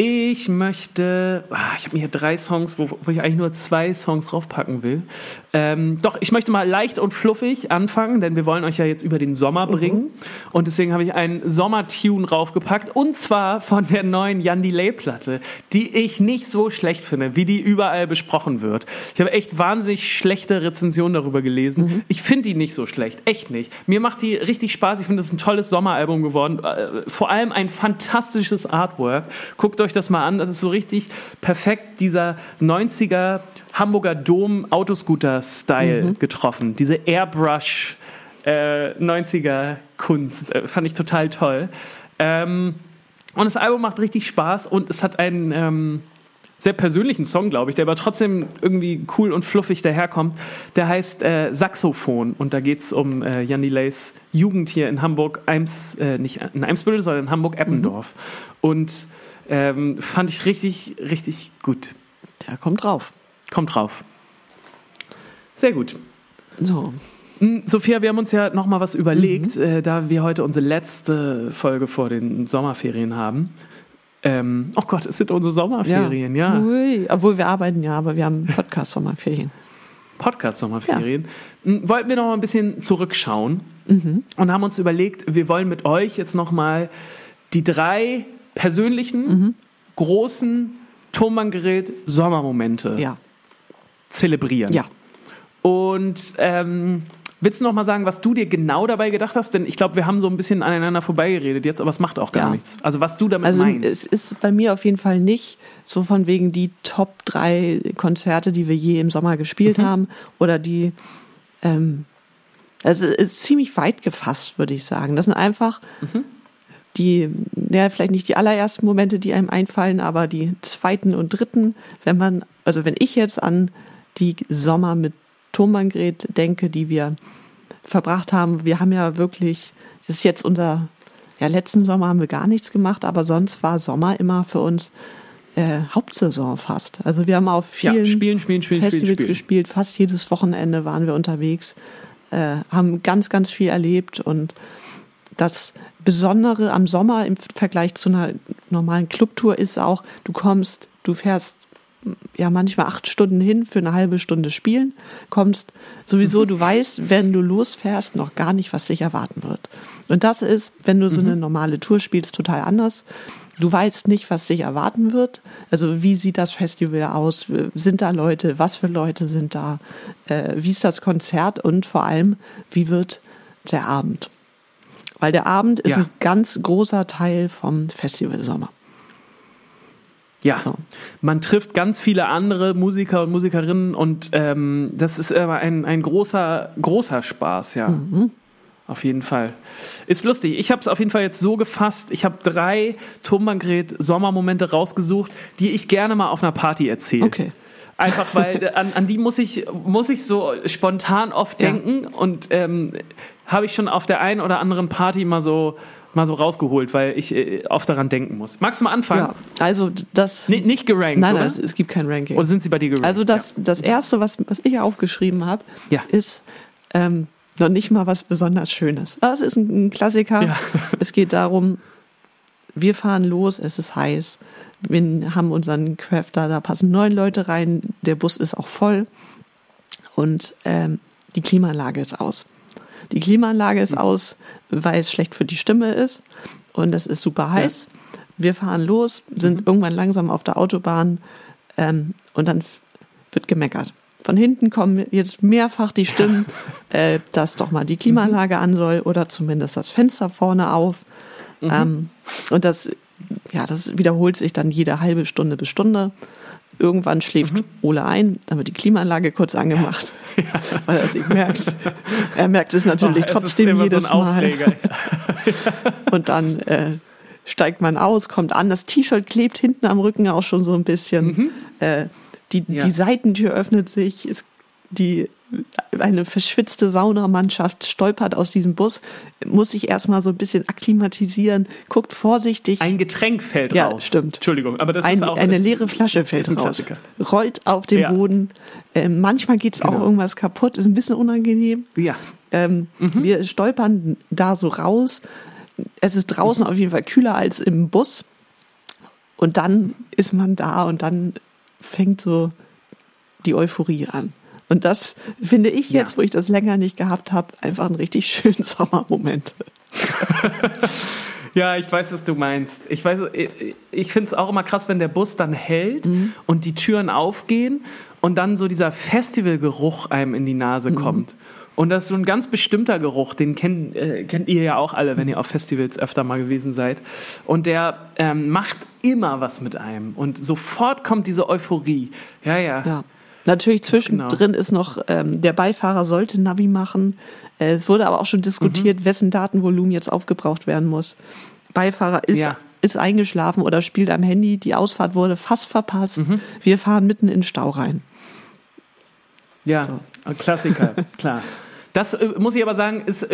Ich möchte, ah, ich habe mir hier drei Songs, wo, wo, ich eigentlich nur zwei Songs draufpacken will. Ähm, doch, ich möchte mal leicht und fluffig anfangen, denn wir wollen euch ja jetzt über den Sommer mhm. bringen. Mhm. Und deswegen habe ich einen Sommertune draufgepackt und zwar von der neuen Jan Delay-Platte, die ich nicht so schlecht finde, wie die überall besprochen wird. Ich habe echt wahnsinnig schlechte Rezensionen darüber gelesen. Mhm. Ich finde die nicht so schlecht, echt nicht. Mir macht die richtig Spaß. Ich finde, es ist ein tolles Sommeralbum geworden. Äh, vor allem ein fantastisches Artwork. Guckt euch euch das mal an. Das ist so richtig perfekt dieser 90er Hamburger Dom Autoscooter-Style mhm. getroffen. Diese Airbrush äh, 90er Kunst. Äh, fand ich total toll. Ähm, und das Album macht richtig Spaß und es hat einen ähm, sehr persönlichen Song, glaube ich, der aber trotzdem irgendwie cool und fluffig daherkommt. Der heißt äh, Saxophon und da geht es um äh, Jan Delays Jugend hier in Hamburg, Eims, äh, nicht in Eimsbüttel, sondern in Hamburg-Eppendorf. Mhm. Und ähm, fand ich richtig, richtig gut. Der kommt drauf. Kommt drauf. Sehr gut. So. Hm, Sophia, wir haben uns ja noch mal was überlegt, mhm. äh, da wir heute unsere letzte Folge vor den Sommerferien haben. Ähm, oh Gott, es sind unsere Sommerferien, ja. ja. Ui, obwohl wir arbeiten ja, aber wir haben Podcast-Sommerferien. Podcast-Sommerferien. Ja. Hm, wollten wir noch mal ein bisschen zurückschauen mhm. und haben uns überlegt, wir wollen mit euch jetzt noch mal die drei persönlichen, mhm. großen Tonbandgerät Sommermomente ja. zelebrieren. Ja. Und ähm, willst du noch mal sagen, was du dir genau dabei gedacht hast? Denn ich glaube, wir haben so ein bisschen aneinander vorbeigeredet jetzt, aber es macht auch gar ja. nichts. Also was du damit also, meinst. Es ist bei mir auf jeden Fall nicht so von wegen die Top 3 Konzerte, die wir je im Sommer gespielt mhm. haben oder die ähm, also es ist ziemlich weit gefasst, würde ich sagen. Das sind einfach mhm die, ja, vielleicht nicht die allerersten Momente, die einem einfallen, aber die zweiten und dritten, wenn man, also wenn ich jetzt an die Sommer mit Tonbandgerät denke, die wir verbracht haben, wir haben ja wirklich, das ist jetzt unser, ja, letzten Sommer haben wir gar nichts gemacht, aber sonst war Sommer immer für uns äh, Hauptsaison fast. Also wir haben auf vielen ja, spielen, spielen, spielen, Festivals gespielt, fast jedes Wochenende waren wir unterwegs, äh, haben ganz, ganz viel erlebt und das Besondere am Sommer im Vergleich zu einer normalen Clubtour ist auch, du kommst, du fährst ja manchmal acht Stunden hin für eine halbe Stunde spielen, kommst sowieso, du weißt, wenn du losfährst, noch gar nicht, was dich erwarten wird. Und das ist, wenn du so eine mhm. normale Tour spielst, total anders. Du weißt nicht, was dich erwarten wird. Also wie sieht das Festival aus? Sind da Leute? Was für Leute sind da? Äh, wie ist das Konzert? Und vor allem, wie wird der Abend? Weil der Abend ist ja. ein ganz großer Teil vom Festival Sommer. Ja, so. man trifft ganz viele andere Musiker und Musikerinnen und ähm, das ist immer ein, ein großer, großer Spaß, ja. Mhm. Auf jeden Fall. Ist lustig. Ich habe es auf jeden Fall jetzt so gefasst. Ich habe drei Tonbandgerät-Sommermomente rausgesucht, die ich gerne mal auf einer Party erzähle. Okay. Einfach weil an, an die muss ich, muss ich so spontan oft denken ja. und ähm, habe ich schon auf der einen oder anderen Party mal so mal so rausgeholt, weil ich äh, oft daran denken muss. Magst du mal anfangen? Ja, also das N nicht gerankt, Nein, nein, es, es, gibt kein Ranking. Oder sind sie bei dir gerankt? Also das, ja. das erste, was, was ich aufgeschrieben habe, ja. ist ähm, noch nicht mal was besonders Schönes. Aber es ist ein, ein Klassiker. Ja. Es geht darum, wir fahren los, es ist heiß. Wir haben unseren Crafter, da passen neun Leute rein, der Bus ist auch voll und ähm, die Klimaanlage ist aus. Die Klimaanlage ist aus, weil es schlecht für die Stimme ist und es ist super heiß. Ja. Wir fahren los, sind mhm. irgendwann langsam auf der Autobahn ähm, und dann wird gemeckert. Von hinten kommen jetzt mehrfach die Stimmen, äh, dass doch mal die Klimaanlage mhm. an soll oder zumindest das Fenster vorne auf. Mhm. Ähm, und das, ja, das wiederholt sich dann jede halbe Stunde bis Stunde. Irgendwann schläft mhm. Ole ein, dann wird die Klimaanlage kurz angemacht, ja. weil er es merkt. Er merkt es natürlich oh, trotzdem es jedes so Mal. Und dann äh, steigt man aus, kommt an, das T-Shirt klebt hinten am Rücken auch schon so ein bisschen. Mhm. Äh, die, ja. die Seitentür öffnet sich, es, die eine verschwitzte Saunamannschaft stolpert aus diesem Bus, muss sich erstmal so ein bisschen akklimatisieren, guckt vorsichtig. Ein Getränk fällt ja, raus. stimmt. Entschuldigung, aber das ein, ist auch eine leere Flasche fällt raus. Klassiker. Rollt auf den ja. Boden. Äh, manchmal geht es genau. auch irgendwas kaputt, ist ein bisschen unangenehm. Ja. Ähm, mhm. Wir stolpern da so raus. Es ist draußen mhm. auf jeden Fall kühler als im Bus. Und dann ist man da und dann fängt so die Euphorie an. Und das finde ich jetzt, ja. wo ich das länger nicht gehabt habe, einfach einen richtig schönen Sommermoment. ja, ich weiß, was du meinst. Ich weiß, ich, ich finde es auch immer krass, wenn der Bus dann hält mhm. und die Türen aufgehen und dann so dieser Festivalgeruch einem in die Nase mhm. kommt. Und das ist so ein ganz bestimmter Geruch, den kennt, äh, kennt ihr ja auch alle, wenn ihr auf Festivals öfter mal gewesen seid. Und der ähm, macht immer was mit einem. Und sofort kommt diese Euphorie. Ja, ja. ja. Natürlich zwischendrin genau. ist noch, ähm, der Beifahrer sollte Navi machen. Äh, es wurde aber auch schon diskutiert, mhm. wessen Datenvolumen jetzt aufgebraucht werden muss. Beifahrer ist, ja. ist eingeschlafen oder spielt am Handy. Die Ausfahrt wurde fast verpasst. Mhm. Wir fahren mitten in den Stau rein. Ja, so. Klassiker, klar. Das äh, muss ich aber sagen, ist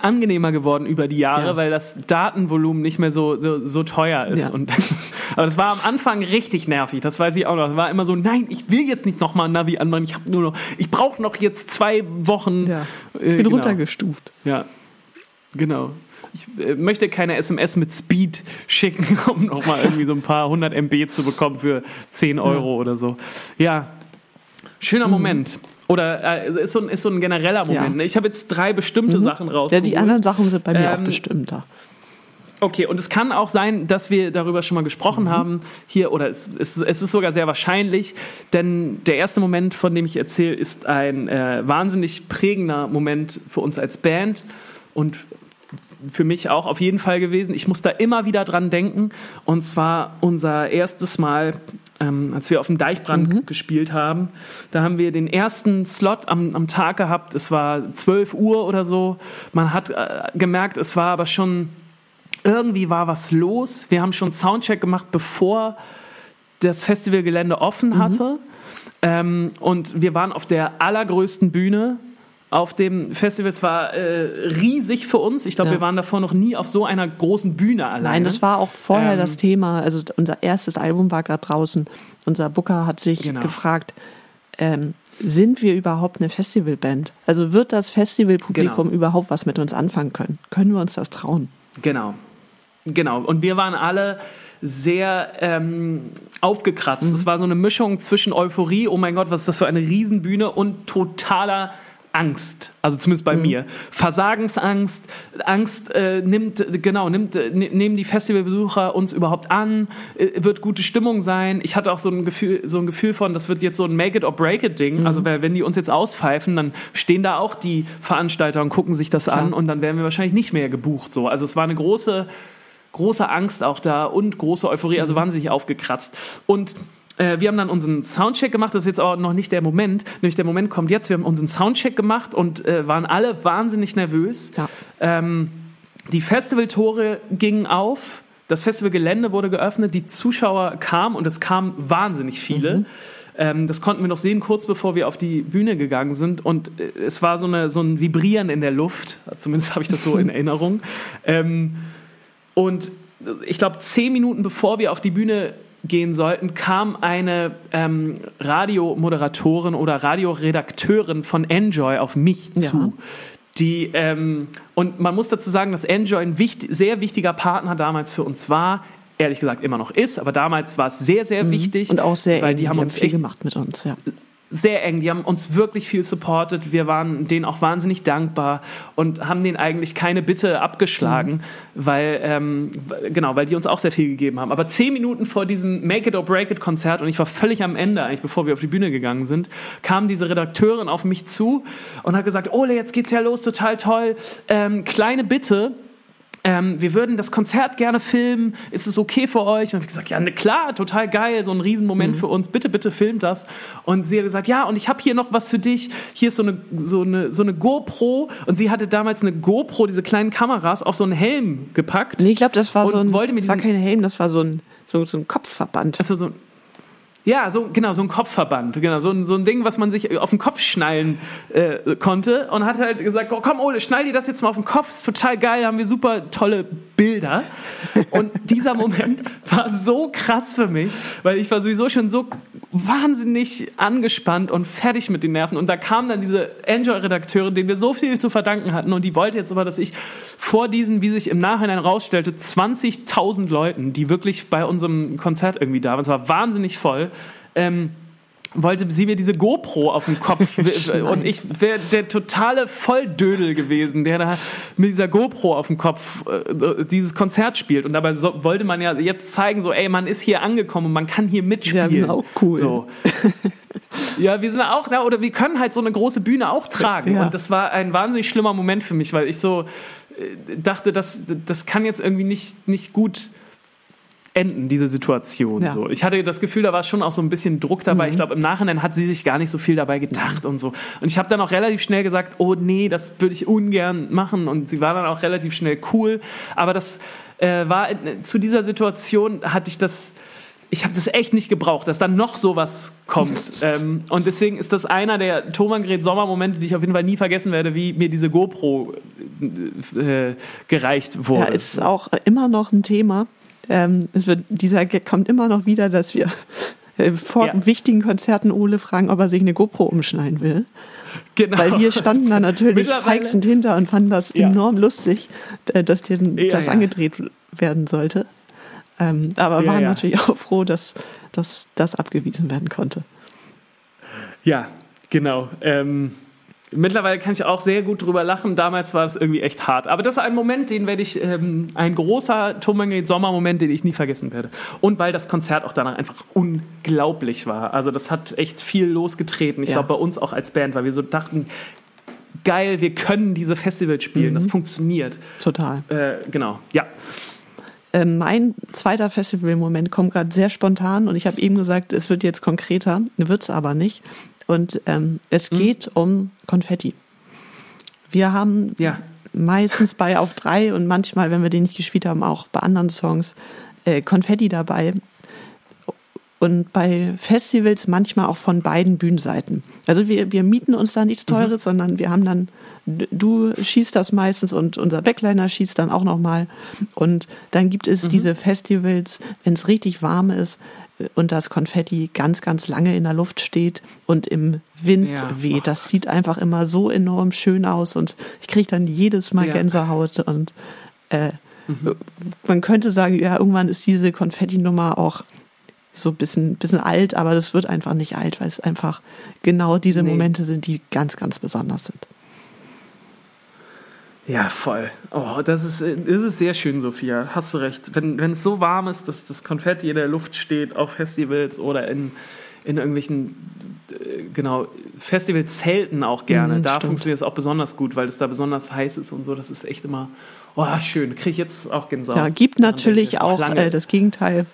angenehmer geworden über die Jahre, ja. weil das Datenvolumen nicht mehr so, so, so teuer ist. Ja. Und, aber das war am Anfang richtig nervig, das weiß ich auch noch. Das war immer so, nein, ich will jetzt nicht nochmal ein Navi anmachen, ich habe nur noch, ich brauche noch jetzt zwei Wochen. Ja. Ich bin äh, genau. runtergestuft. Ja, genau. Ich äh, möchte keine SMS mit Speed schicken, um nochmal irgendwie so ein paar hundert MB zu bekommen für 10 Euro ja. oder so. Ja, schöner mhm. Moment. Oder äh, ist, so ein, ist so ein genereller Moment. Ja. Ne? Ich habe jetzt drei bestimmte mhm. Sachen raus. Ja, die anderen Sachen sind bei mir ähm, auch bestimmter. Okay, und es kann auch sein, dass wir darüber schon mal gesprochen mhm. haben hier, oder es, es, es, ist sogar sehr wahrscheinlich, denn der erste Moment, von dem ich erzähle, ist ein äh, wahnsinnig prägender Moment für uns als Band und für mich auch auf jeden Fall gewesen. Ich muss da immer wieder dran denken. Und zwar unser erstes Mal, ähm, als wir auf dem Deichbrand mhm. gespielt haben. Da haben wir den ersten Slot am, am Tag gehabt. Es war 12 Uhr oder so. Man hat äh, gemerkt, es war aber schon, irgendwie war was los. Wir haben schon Soundcheck gemacht, bevor das Festivalgelände offen mhm. hatte. Mhm. Ähm, und wir waren auf der allergrößten Bühne auf dem Festival. Es war äh, riesig für uns. Ich glaube, ja. wir waren davor noch nie auf so einer großen Bühne alleine. Nein, das war auch vorher ähm, das Thema. Also unser erstes Album war gerade draußen. Unser Booker hat sich genau. gefragt, ähm, sind wir überhaupt eine Festivalband? Also wird das Festivalpublikum genau. überhaupt was mit uns anfangen können? Können wir uns das trauen? Genau. Genau. Und wir waren alle sehr ähm, aufgekratzt. Es mhm. war so eine Mischung zwischen Euphorie, oh mein Gott, was ist das für eine Riesenbühne und totaler Angst, also zumindest bei mhm. mir. Versagensangst, Angst äh, nimmt, genau, nimmt, äh, nehmen die Festivalbesucher uns überhaupt an, äh, wird gute Stimmung sein. Ich hatte auch so ein Gefühl, so ein Gefühl von, das wird jetzt so ein Make it or break it Ding. Mhm. Also wenn die uns jetzt auspfeifen, dann stehen da auch die Veranstalter und gucken sich das Klar. an und dann werden wir wahrscheinlich nicht mehr gebucht. So, also es war eine große, große Angst auch da und große Euphorie, also mhm. wahnsinnig aufgekratzt. Und äh, wir haben dann unseren Soundcheck gemacht, das ist jetzt auch noch nicht der Moment, nämlich der Moment kommt jetzt, wir haben unseren Soundcheck gemacht und äh, waren alle wahnsinnig nervös. Ja. Ähm, die Festivaltore gingen auf, das Festivalgelände wurde geöffnet, die Zuschauer kamen und es kamen wahnsinnig viele. Mhm. Ähm, das konnten wir noch sehen, kurz bevor wir auf die Bühne gegangen sind. Und äh, es war so, eine, so ein Vibrieren in der Luft, zumindest habe ich das so in Erinnerung. Ähm, und ich glaube, zehn Minuten bevor wir auf die Bühne gehen sollten, kam eine ähm, Radiomoderatorin oder Radioredakteurin von Enjoy auf mich zu. Ja. Die, ähm, und man muss dazu sagen, dass Enjoy ein wichtig, sehr wichtiger Partner damals für uns war. Ehrlich gesagt immer noch ist, aber damals war es sehr, sehr mhm. wichtig. Und auch sehr weil eng, die haben die uns haben viel gemacht mit uns, ja sehr eng. Die haben uns wirklich viel supportet. Wir waren denen auch wahnsinnig dankbar und haben denen eigentlich keine Bitte abgeschlagen, mhm. weil, ähm, genau, weil die uns auch sehr viel gegeben haben. Aber zehn Minuten vor diesem Make It or Break It Konzert und ich war völlig am Ende, eigentlich bevor wir auf die Bühne gegangen sind, kam diese Redakteurin auf mich zu und hat gesagt, Ole, jetzt geht's ja los, total toll. Ähm, kleine Bitte, ähm, wir würden das Konzert gerne filmen, ist es okay für euch? Und ich gesagt, ja, ne, klar, total geil, so ein Riesenmoment mhm. für uns, bitte, bitte filmt das. Und sie hat gesagt, ja, und ich habe hier noch was für dich, hier ist so eine, so, eine, so eine GoPro und sie hatte damals eine GoPro, diese kleinen Kameras, auf so einen Helm gepackt. Nee, ich glaube, das war so ein, wollte mir war kein Helm, das war so ein, so, so ein Kopfverband. Also so ein ja, so, genau, so ein Kopfverband. Genau, so ein, so ein Ding, was man sich auf den Kopf schnallen äh, konnte. Und hat halt gesagt, oh, komm Ole, schnall dir das jetzt mal auf den Kopf. Ist total geil, haben wir super tolle Bilder. Und dieser Moment war so krass für mich, weil ich war sowieso schon so wahnsinnig angespannt und fertig mit den Nerven. Und da kam dann diese Enjoy-Redakteurin, denen wir so viel zu verdanken hatten. Und die wollte jetzt aber, dass ich vor diesen, wie sich im Nachhinein rausstellte, 20.000 Leuten, die wirklich bei unserem Konzert irgendwie da waren, es war wahnsinnig voll, ähm, wollte sie mir diese GoPro auf den Kopf und ich wäre der totale Volldödel gewesen, der da mit dieser GoPro auf dem Kopf äh, dieses Konzert spielt und dabei so, wollte man ja jetzt zeigen, so ey, man ist hier angekommen und man kann hier mitspielen. Ja, wir sind auch cool. So. ja, wir sind auch da oder wir können halt so eine große Bühne auch tragen ja. und das war ein wahnsinnig schlimmer Moment für mich, weil ich so äh, dachte, das, das kann jetzt irgendwie nicht, nicht gut enden, diese Situation. Ja. So. Ich hatte das Gefühl, da war schon auch so ein bisschen Druck dabei. Mhm. Ich glaube, im Nachhinein hat sie sich gar nicht so viel dabei gedacht und so. Und ich habe dann auch relativ schnell gesagt, oh nee, das würde ich ungern machen. Und sie war dann auch relativ schnell cool. Aber das äh, war zu dieser Situation hatte ich das ich habe das echt nicht gebraucht, dass dann noch sowas kommt. ähm, und deswegen ist das einer der Thomangret Sommermomente, die ich auf jeden Fall nie vergessen werde, wie mir diese GoPro äh, gereicht wurde. Ja, ist auch immer noch ein Thema. Ähm, es wird, dieser Gag kommt immer noch wieder, dass wir äh, vor ja. wichtigen Konzerten Ole fragen, ob er sich eine GoPro umschneiden will. Genau. Weil wir standen da natürlich feixend hinter und fanden das ja. enorm lustig, äh, dass dir ja, das angedreht werden sollte. Ähm, aber waren natürlich auch froh, dass, dass das abgewiesen werden konnte. Ja, genau. Ähm, Mittlerweile kann ich auch sehr gut drüber lachen. Damals war es irgendwie echt hart. Aber das ist ein Moment, den werde ich, ähm, ein großer Tomangate Sommermoment, den ich nie vergessen werde. Und weil das Konzert auch danach einfach unglaublich war. Also das hat echt viel losgetreten. Ich ja. glaube bei uns auch als Band, weil wir so dachten, geil, wir können diese Festivals spielen. Mhm. Das funktioniert. Total. Äh, genau, ja. Äh, mein zweiter Festivalmoment kommt gerade sehr spontan und ich habe eben gesagt, es wird jetzt konkreter, wird es aber nicht. Und ähm, es mhm. geht um Konfetti. Wir haben ja. meistens bei Auf drei und manchmal, wenn wir den nicht gespielt haben, auch bei anderen Songs äh, Konfetti dabei. Und bei Festivals manchmal auch von beiden Bühnenseiten. Also wir, wir mieten uns da nichts mhm. Teures, mhm. sondern wir haben dann, du schießt das meistens und unser Backliner schießt dann auch nochmal. Und dann gibt es mhm. diese Festivals, wenn es richtig warm ist, und das Konfetti ganz, ganz lange in der Luft steht und im Wind ja. weht. Das sieht einfach immer so enorm schön aus und ich kriege dann jedes Mal ja. Gänsehaut und äh, mhm. man könnte sagen, ja, irgendwann ist diese Konfetti-Nummer auch so ein bisschen, bisschen alt, aber das wird einfach nicht alt, weil es einfach genau diese nee. Momente sind, die ganz, ganz besonders sind. Ja, voll. Oh, das ist, das ist sehr schön, Sophia. Hast du recht. Wenn, wenn es so warm ist, dass das Konfetti in der Luft steht auf Festivals oder in, in irgendwelchen, äh, genau, Festivalzelten auch gerne. Mhm, da stimmt. funktioniert es auch besonders gut, weil es da besonders heiß ist und so. Das ist echt immer, oh, schön. Kriege ich jetzt auch Gänsehaut. Ja, gibt natürlich auch äh, das Gegenteil.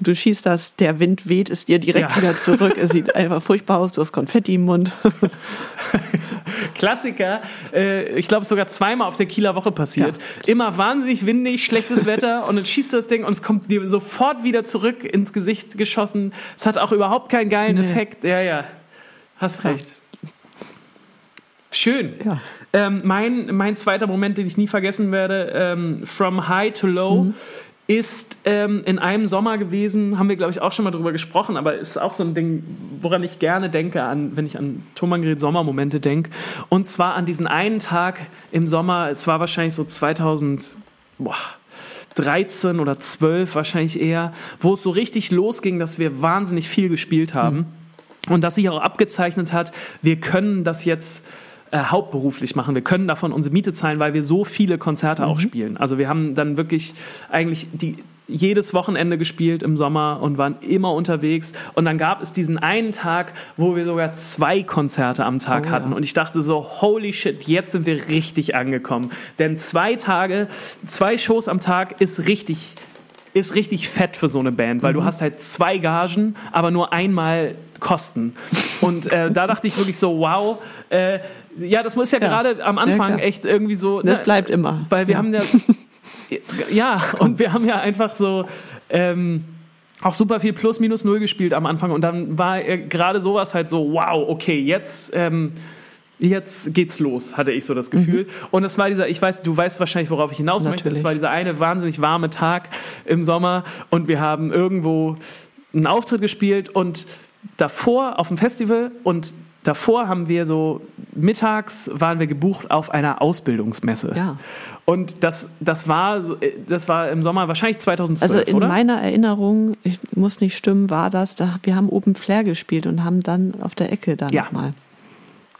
Du schießt das, der Wind weht es dir direkt ja. wieder zurück. Es sieht einfach furchtbar aus, du hast Konfetti im Mund. Klassiker, äh, ich glaube sogar zweimal auf der Kieler Woche passiert. Ja. Immer wahnsinnig windig, schlechtes Wetter und dann schießt du das Ding und es kommt dir sofort wieder zurück ins Gesicht geschossen. Es hat auch überhaupt keinen geilen nee. Effekt. Ja, ja, hast recht. Schön. Ja. Ähm, mein, mein zweiter Moment, den ich nie vergessen werde, ähm, From High to Low. Mhm ist ähm, in einem Sommer gewesen, haben wir, glaube ich, auch schon mal drüber gesprochen, aber ist auch so ein Ding, woran ich gerne denke, an, wenn ich an Thomangred Sommermomente denke. Und zwar an diesen einen Tag im Sommer, es war wahrscheinlich so 2013 oder 12 wahrscheinlich eher, wo es so richtig losging, dass wir wahnsinnig viel gespielt haben. Mhm. Und dass sich auch abgezeichnet hat, wir können das jetzt äh, hauptberuflich machen. Wir können davon unsere Miete zahlen, weil wir so viele Konzerte mhm. auch spielen. Also wir haben dann wirklich eigentlich die, jedes Wochenende gespielt im Sommer und waren immer unterwegs. Und dann gab es diesen einen Tag, wo wir sogar zwei Konzerte am Tag oh, hatten. Ja. Und ich dachte so, holy shit, jetzt sind wir richtig angekommen. Denn zwei Tage, zwei Shows am Tag ist richtig, ist richtig fett für so eine Band, weil mhm. du hast halt zwei Gagen, aber nur einmal Kosten. Und äh, da dachte ich wirklich so, wow, äh, ja, das muss ja, ja. gerade am Anfang ja, echt irgendwie so. Das ne, bleibt immer. Weil wir ja. haben ja. ja, und wir haben ja einfach so. Ähm, auch super viel Plus, Minus, Null gespielt am Anfang und dann war gerade sowas halt so, wow, okay, jetzt, ähm, jetzt geht's los, hatte ich so das Gefühl. Mhm. Und es war dieser, ich weiß, du weißt wahrscheinlich, worauf ich hinaus Natürlich. möchte, es war dieser eine wahnsinnig warme Tag im Sommer und wir haben irgendwo einen Auftritt gespielt und davor auf dem Festival und davor haben wir so mittags waren wir gebucht auf einer Ausbildungsmesse. Ja. Und das, das, war, das war im Sommer wahrscheinlich 2012, Also in oder? meiner Erinnerung, ich muss nicht stimmen, war das, da, wir haben Open Flair gespielt und haben dann auf der Ecke dann Ja. nochmal.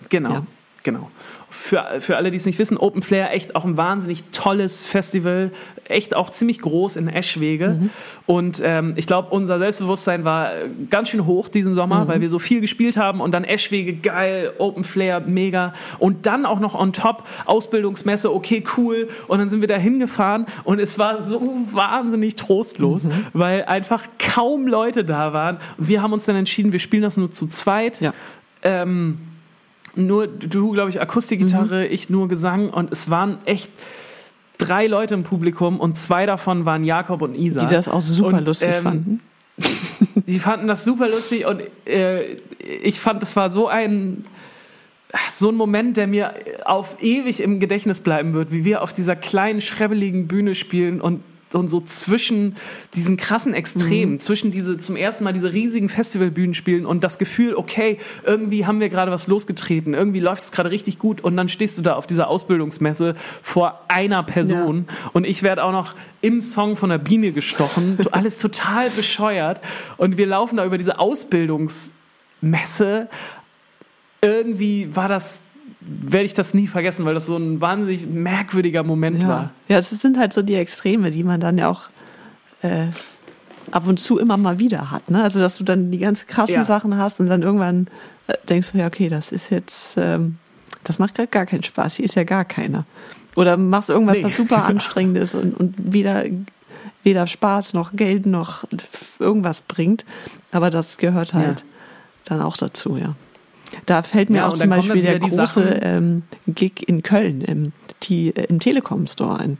Genau, Ja. genau. Für, für alle, die es nicht wissen, Open Flair, echt auch ein wahnsinnig tolles Festival, echt auch ziemlich groß in Eschwege. Mhm. Und ähm, ich glaube, unser Selbstbewusstsein war äh, ganz schön hoch diesen Sommer, Mhm. weil wir so viel gespielt haben und dann Eschwege, geil, Open Flair, mega. Und dann auch noch on top, Ausbildungsmesse, okay, cool. Und dann sind wir da hingefahren und es war so wahnsinnig trostlos, Mhm. weil einfach kaum Leute da waren. Und wir haben uns dann entschieden, wir spielen das nur zu zweit. Ja. Ähm, nur du, glaube ich, Akustikgitarre, Mhm. ich nur Gesang und es waren echt drei Leute im Publikum und zwei davon waren Jakob und Isa. Die das auch super Und, lustig ähm, fanden. Die fanden das super lustig und äh, ich fand, es war so ein so ein Moment, der mir auf ewig im Gedächtnis bleiben wird, wie wir auf dieser kleinen, schrebbeligen Bühne spielen und, und so zwischen diesen krassen Extremen, zwischen diese zum ersten Mal diese riesigen Festivalbühnen spielen und das Gefühl, okay, irgendwie haben wir gerade was losgetreten, irgendwie läuft es gerade richtig gut und dann stehst du da auf dieser Ausbildungsmesse vor einer Person und ich werde auch noch im Song von der Biene gestochen, alles total bescheuert und wir laufen da über diese Ausbildungsmesse. Irgendwie war das, werde ich das nie vergessen, weil das so ein wahnsinnig merkwürdiger Moment Ja. war. ja, es sind halt so die Extreme, die man dann ja auch äh, ab und zu immer mal wieder hat. Ne? Also, dass du dann die ganz krassen Ja. Sachen hast und dann irgendwann äh, denkst du, ja, okay, das ist jetzt, ähm, das macht gerade gar keinen Spaß, hier ist ja gar keiner. Oder machst irgendwas, Nee. was super anstrengend ist und, und weder, weder Spaß noch Geld noch irgendwas bringt. Aber das gehört halt Ja. dann auch dazu, ja. Da fällt mir Ja, auch zum Beispiel der große ähm, Gig in Köln im, die, äh, im Telekom Store ein.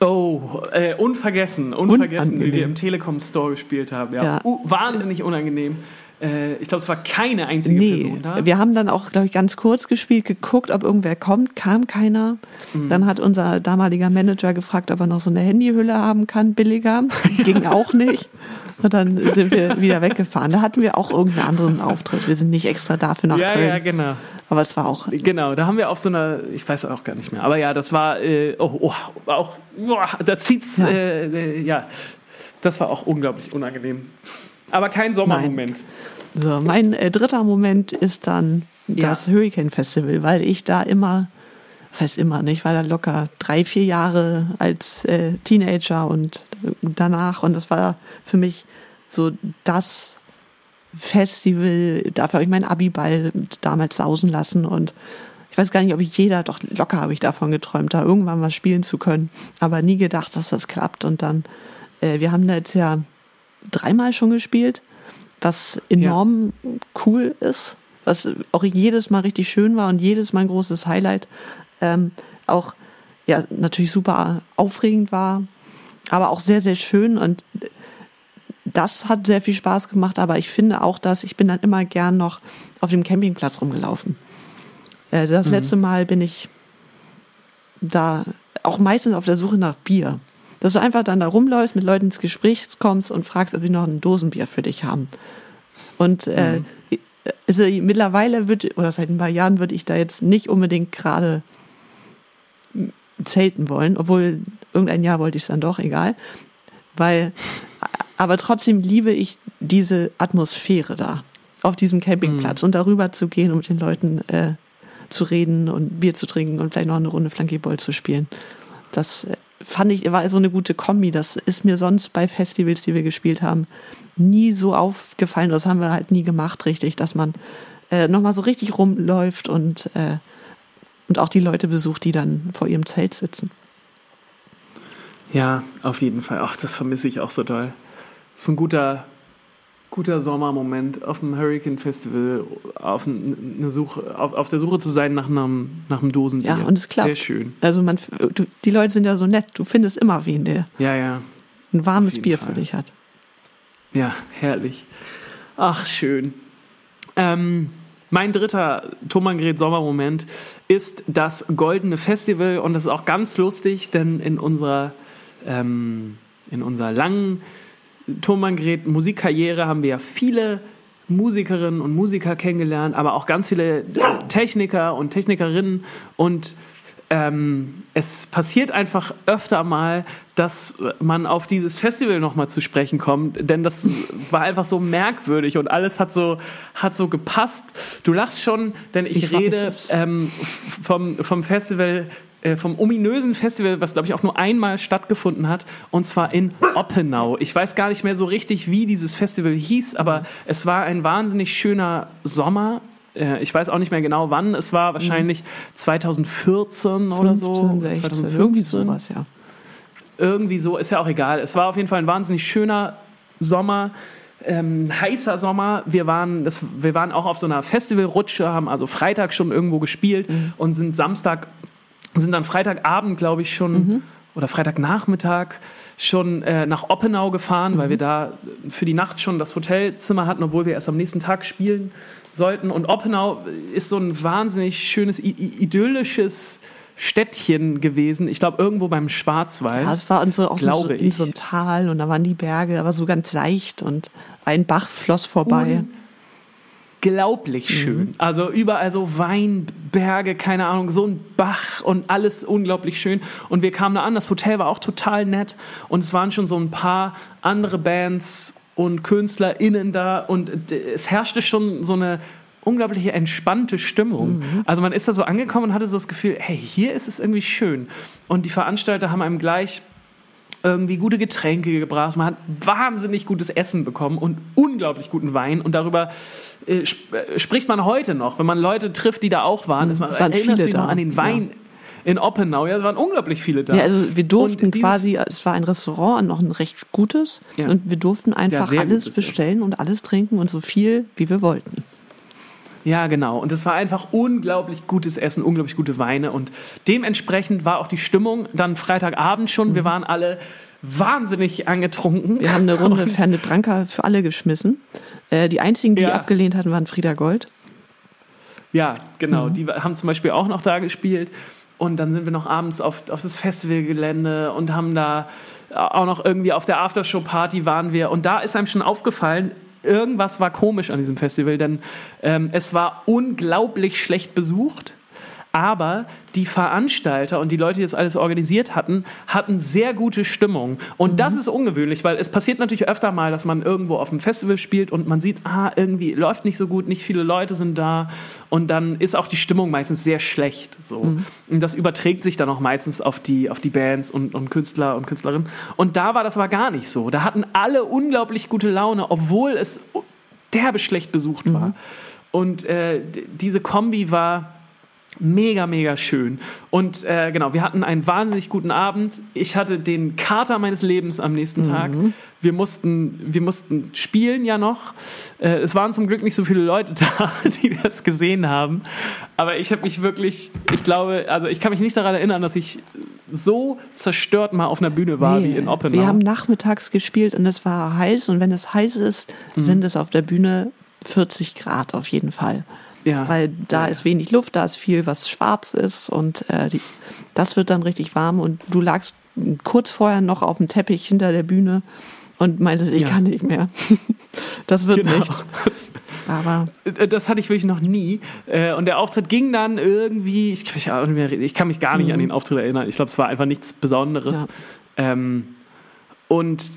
Oh, äh, unvergessen, unvergessen, wie Unangenehm. wir im Telekom Store gespielt haben. Ja. Ja. Uh, wahnsinnig unangenehm. Äh, ich glaube, es war keine einzige Nee, Person da. wir haben dann auch, glaube ich, ganz kurz gespielt, geguckt, ob irgendwer kommt, kam keiner. Mhm. Dann hat unser damaliger Manager gefragt, ob er noch so eine Handyhülle haben kann, billiger. Ging auch nicht. Und dann sind wir wieder weggefahren. Da hatten wir auch irgendeinen anderen Auftritt. Wir sind nicht extra dafür nach ja, Köln. ja, genau. Aber es war auch, Genau, da haben wir auf so einer, ich weiß auch gar nicht mehr, aber ja, das war, äh, oh, oh, auch, boah, da zieht's, Ja. Äh, äh, ja, das war auch unglaublich unangenehm. Aber kein Sommermoment. so. Mein äh, dritter Moment ist dann Ja. das Hurricane Festival, weil ich da immer, das heißt immer nicht, ich war da locker drei, vier Jahre als äh, Teenager und danach und das war für mich so das Festival, dafür habe ich meinen Abiball damals sausen lassen und ich weiß gar nicht, ob ich jeder, doch locker habe ich davon geträumt, da irgendwann mal spielen zu können, aber nie gedacht, dass das klappt und dann, äh, wir haben da jetzt ja dreimal schon gespielt, was enorm cool ist, was auch jedes Mal richtig schön war und jedes Mal ein großes Highlight, ähm, auch ja natürlich super aufregend war, aber auch sehr, sehr schön und das hat sehr viel Spaß gemacht, aber ich finde auch, dass ich bin dann immer gern noch auf dem Campingplatz rumgelaufen. Äh, das letzte Mal bin ich da auch meistens auf der Suche nach Bier. Dass du einfach dann da rumläufst, mit Leuten ins Gespräch kommst und fragst, ob die noch ein Dosenbier für dich haben. Und äh, also mittlerweile wird, oder seit ein paar Jahren würde ich da jetzt nicht unbedingt gerade zelten wollen, obwohl irgendein Jahr wollte ich es dann doch, egal. Weil, aber trotzdem liebe ich diese Atmosphäre da, auf diesem Campingplatz und darüber zu gehen und mit den Leuten äh, zu reden und Bier zu trinken und vielleicht noch eine Runde Flankyball zu spielen. Das äh, fand ich, war so eine gute Kombi. Das ist mir sonst bei Festivals, die wir gespielt haben, nie so aufgefallen. Das haben wir halt nie gemacht, richtig, dass man äh, nochmal so richtig rumläuft und, äh, und auch die Leute besucht, die dann vor ihrem Zelt sitzen. Ja, auf jeden Fall. Ach, das vermisse ich auch so doll. Ist ein guter, guter Sommermoment auf dem Hurricane Festival, auf, eine Suche, auf, auf der Suche zu sein nach einem, nach einem Dosenbier. Ja, und es klappt. Sehr schön. Also man, du, die Leute sind ja so nett. Du findest immer wen, der Ja, ja. ein warmes Bier Fall. für dich hat. Ja, herrlich. Ach, schön. Ähm, mein dritter Thomann Gret Sommermoment ist das Goldene Festival und das ist auch ganz lustig, denn in unserer, ähm, in unserer langen Thomann Gret Musikkarriere haben wir ja viele Musikerinnen und Musiker kennengelernt, aber auch ganz viele Techniker und Technikerinnen und ähm, es passiert einfach öfter mal, dass man auf dieses Festival nochmal zu sprechen kommt, denn das war einfach so merkwürdig und alles hat so, hat so gepasst. Du lachst schon, denn ich, ich rede ähm, vom, vom Festival äh, vom ominösen Festival, was glaube ich auch nur einmal stattgefunden hat, und zwar in Oppenau. Ich weiß gar nicht mehr so richtig, wie dieses Festival hieß, aber es war ein wahnsinnig schöner Sommer äh, ich weiß auch nicht mehr genau wann es war, wahrscheinlich 2014 mhm. oder so. 16, 2015. Irgendwie sowas, ja. Irgendwie so, ist ja auch egal. Es war auf jeden Fall ein wahnsinnig schöner Sommer. Ähm, heißer Sommer. Wir waren, das, wir waren auch auf so einer Festivalrutsche, haben also Freitag schon irgendwo gespielt mhm. und sind Samstag, sind dann Freitagabend, glaube ich, schon mhm. oder Freitagnachmittag schon äh, nach Oppenau gefahren, mhm. weil wir da für die Nacht schon das Hotelzimmer hatten, obwohl wir erst am nächsten Tag spielen sollten. Und Oppenau ist so ein wahnsinnig schönes, idyllisches Städtchen gewesen. Ich glaube, irgendwo beim Schwarzwald. Ja, es war in so, auch so, in so einem Tal und da waren die Berge, aber so ganz leicht und ein Bach floss vorbei. Unglaublich mhm. schön. Mhm. Also überall so Weinberge, keine Ahnung, so ein Bach und alles unglaublich schön. Und wir kamen da an, das Hotel war auch total nett und es waren schon so ein paar andere Bands und KünstlerInnen da und es herrschte schon so eine unglaubliche entspannte Stimmung. Mhm. Also man ist da so angekommen und hatte so das Gefühl, hey, hier ist es irgendwie schön. Und die Veranstalter haben einem gleich irgendwie gute Getränke gebracht. Man hat wahnsinnig gutes Essen bekommen und unglaublich guten Wein. Und darüber äh, sp äh, spricht man heute noch, wenn man Leute trifft, die da auch waren. Mhm, man, erinnert sich noch an den Wein. Ja in Oppenau. Ja, es waren unglaublich viele da. Ja, also wir durften quasi, es war ein Restaurant, noch ein recht gutes, ja. und wir durften einfach ja, alles gutes, bestellen ja. und alles trinken und so viel, wie wir wollten. Ja, genau. Und es war einfach unglaublich gutes Essen, unglaublich gute Weine. Und dementsprechend war auch die Stimmung dann Freitagabend schon. Mhm. Wir waren alle wahnsinnig angetrunken. Wir haben eine Runde Ferne Branca für alle geschmissen. Äh, die einzigen, die ja. abgelehnt hatten, waren Frieda Gold. Ja, genau. Mhm. Die haben zum Beispiel auch noch da gespielt. Und dann sind wir noch abends auf, auf das Festivalgelände und haben da auch noch irgendwie auf der Aftershow-Party waren wir. Und da ist einem schon aufgefallen, irgendwas war komisch an diesem Festival, denn ähm, es war unglaublich schlecht besucht. Aber die Veranstalter und die Leute, die das alles organisiert hatten, hatten sehr gute Stimmung. Und mhm. das ist ungewöhnlich, weil es passiert natürlich öfter mal, dass man irgendwo auf einem Festival spielt und man sieht, ah, irgendwie läuft nicht so gut, nicht viele Leute sind da. Und dann ist auch die Stimmung meistens sehr schlecht. So. Mhm. Und das überträgt sich dann auch meistens auf die, auf die Bands und, und Künstler und Künstlerinnen. Und da war das aber gar nicht so. Da hatten alle unglaublich gute Laune, obwohl es derbe schlecht besucht mhm. war. Und äh, diese Kombi war Mega, mega schön. Und äh, genau, wir hatten einen wahnsinnig guten Abend. Ich hatte den Kater meines Lebens am nächsten Tag. Mhm. Wir, mussten, wir mussten spielen ja noch. Äh, es waren zum Glück nicht so viele Leute da, die das gesehen haben. Aber ich habe mich wirklich, ich glaube, also ich kann mich nicht daran erinnern, dass ich so zerstört mal auf einer Bühne war nee, wie in Oppenau. Wir haben nachmittags gespielt und es war heiß. Und wenn es heiß ist, mhm. sind es auf der Bühne 40 Grad auf jeden Fall. Ja. Weil da ja. ist wenig Luft, da ist viel, was schwarz ist und äh, die, das wird dann richtig warm und du lagst kurz vorher noch auf dem Teppich hinter der Bühne und meintest, ich ja. kann nicht mehr. das wird genau. nichts. Aber äh, das hatte ich wirklich noch nie. Äh, und der Auftritt ging dann irgendwie, ich kann mich, ich kann mich gar nicht mhm. an den Auftritt erinnern. Ich glaube, es war einfach nichts Besonderes. Ja. Ähm, und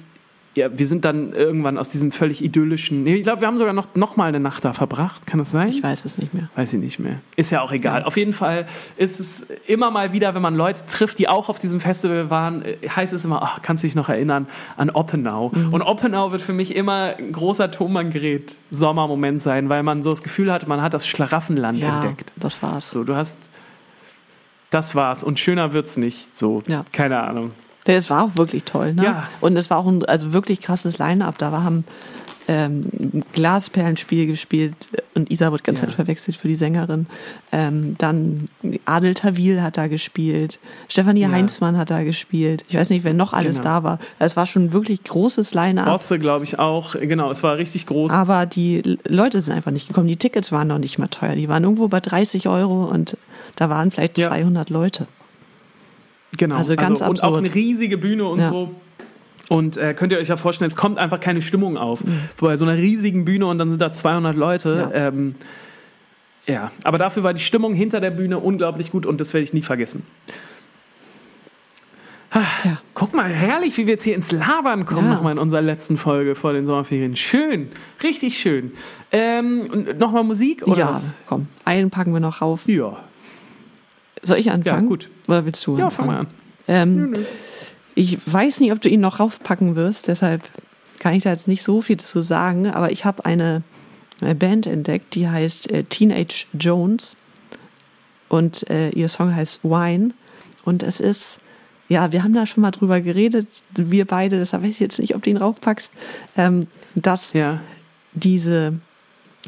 ja, wir sind dann irgendwann aus diesem völlig idyllischen. Nee, ich glaube, wir haben sogar noch, noch mal eine Nacht da verbracht. Kann das sein? Ich weiß es nicht mehr. Weiß ich nicht mehr. Ist ja auch egal. Ja. Auf jeden Fall ist es immer mal wieder, wenn man Leute trifft, die auch auf diesem Festival waren, äh, heißt es immer, ach, kannst du dich noch erinnern an Oppenau? Mhm. Und Oppenau wird für mich immer ein großer Thomann-Gerät Sommermoment sein, weil man so das Gefühl hat, man hat das Schlaraffenland ja, entdeckt. Das war's. So, du hast das war's und schöner wird's nicht. So, ja. keine Ahnung. Es war auch wirklich toll, ne? Ja. Und es war auch ein also wirklich krasses Line-Up. Da haben ähm, Glasperlenspiel gespielt und Isa wird ganz ja. Verwechselt für die Sängerin. Ähm, dann Adel Tawil hat da gespielt, Stefanie ja. Heinzmann hat da gespielt. Ich weiß nicht, wer noch alles genau. da war. Es war schon wirklich großes Line-Up. Bosse, glaube ich, auch. Genau, es war richtig groß. Aber die Leute sind einfach nicht gekommen. Die Tickets waren noch nicht mal teuer. Die waren irgendwo bei 30 Euro und da waren vielleicht ja. 200 Leute. Genau. Also ganz also, Und auch eine riesige Bühne und ja. so. Und äh, könnt ihr euch ja vorstellen, es kommt einfach keine Stimmung auf. Mhm. Bei so einer riesigen Bühne und dann sind da 200 Leute. Ja. Ähm, ja, aber dafür war die Stimmung hinter der Bühne unglaublich gut und das werde ich nie vergessen. Ja. Guck mal, herrlich, wie wir jetzt hier ins Labern kommen, ja. nochmal in unserer letzten Folge vor den Sommerferien. Schön, richtig schön. Ähm, nochmal Musik? Oder ja, was? komm, einen packen wir noch rauf. Ja. Soll ich anfangen? Ja, gut. Oder willst du Ja, anfangen? fang mal an. Ähm, nö, nö. Ich weiß nicht, ob du ihn noch raufpacken wirst, deshalb kann ich da jetzt nicht so viel zu sagen, aber ich habe eine, eine, Band entdeckt, die heißt äh, Teenage Jones und äh, ihr Song heißt Wine und es ist ja, wir haben da schon mal drüber geredet, wir beide, deshalb weiß ich jetzt nicht, ob du ihn raufpackst, ähm, dass ja. diese,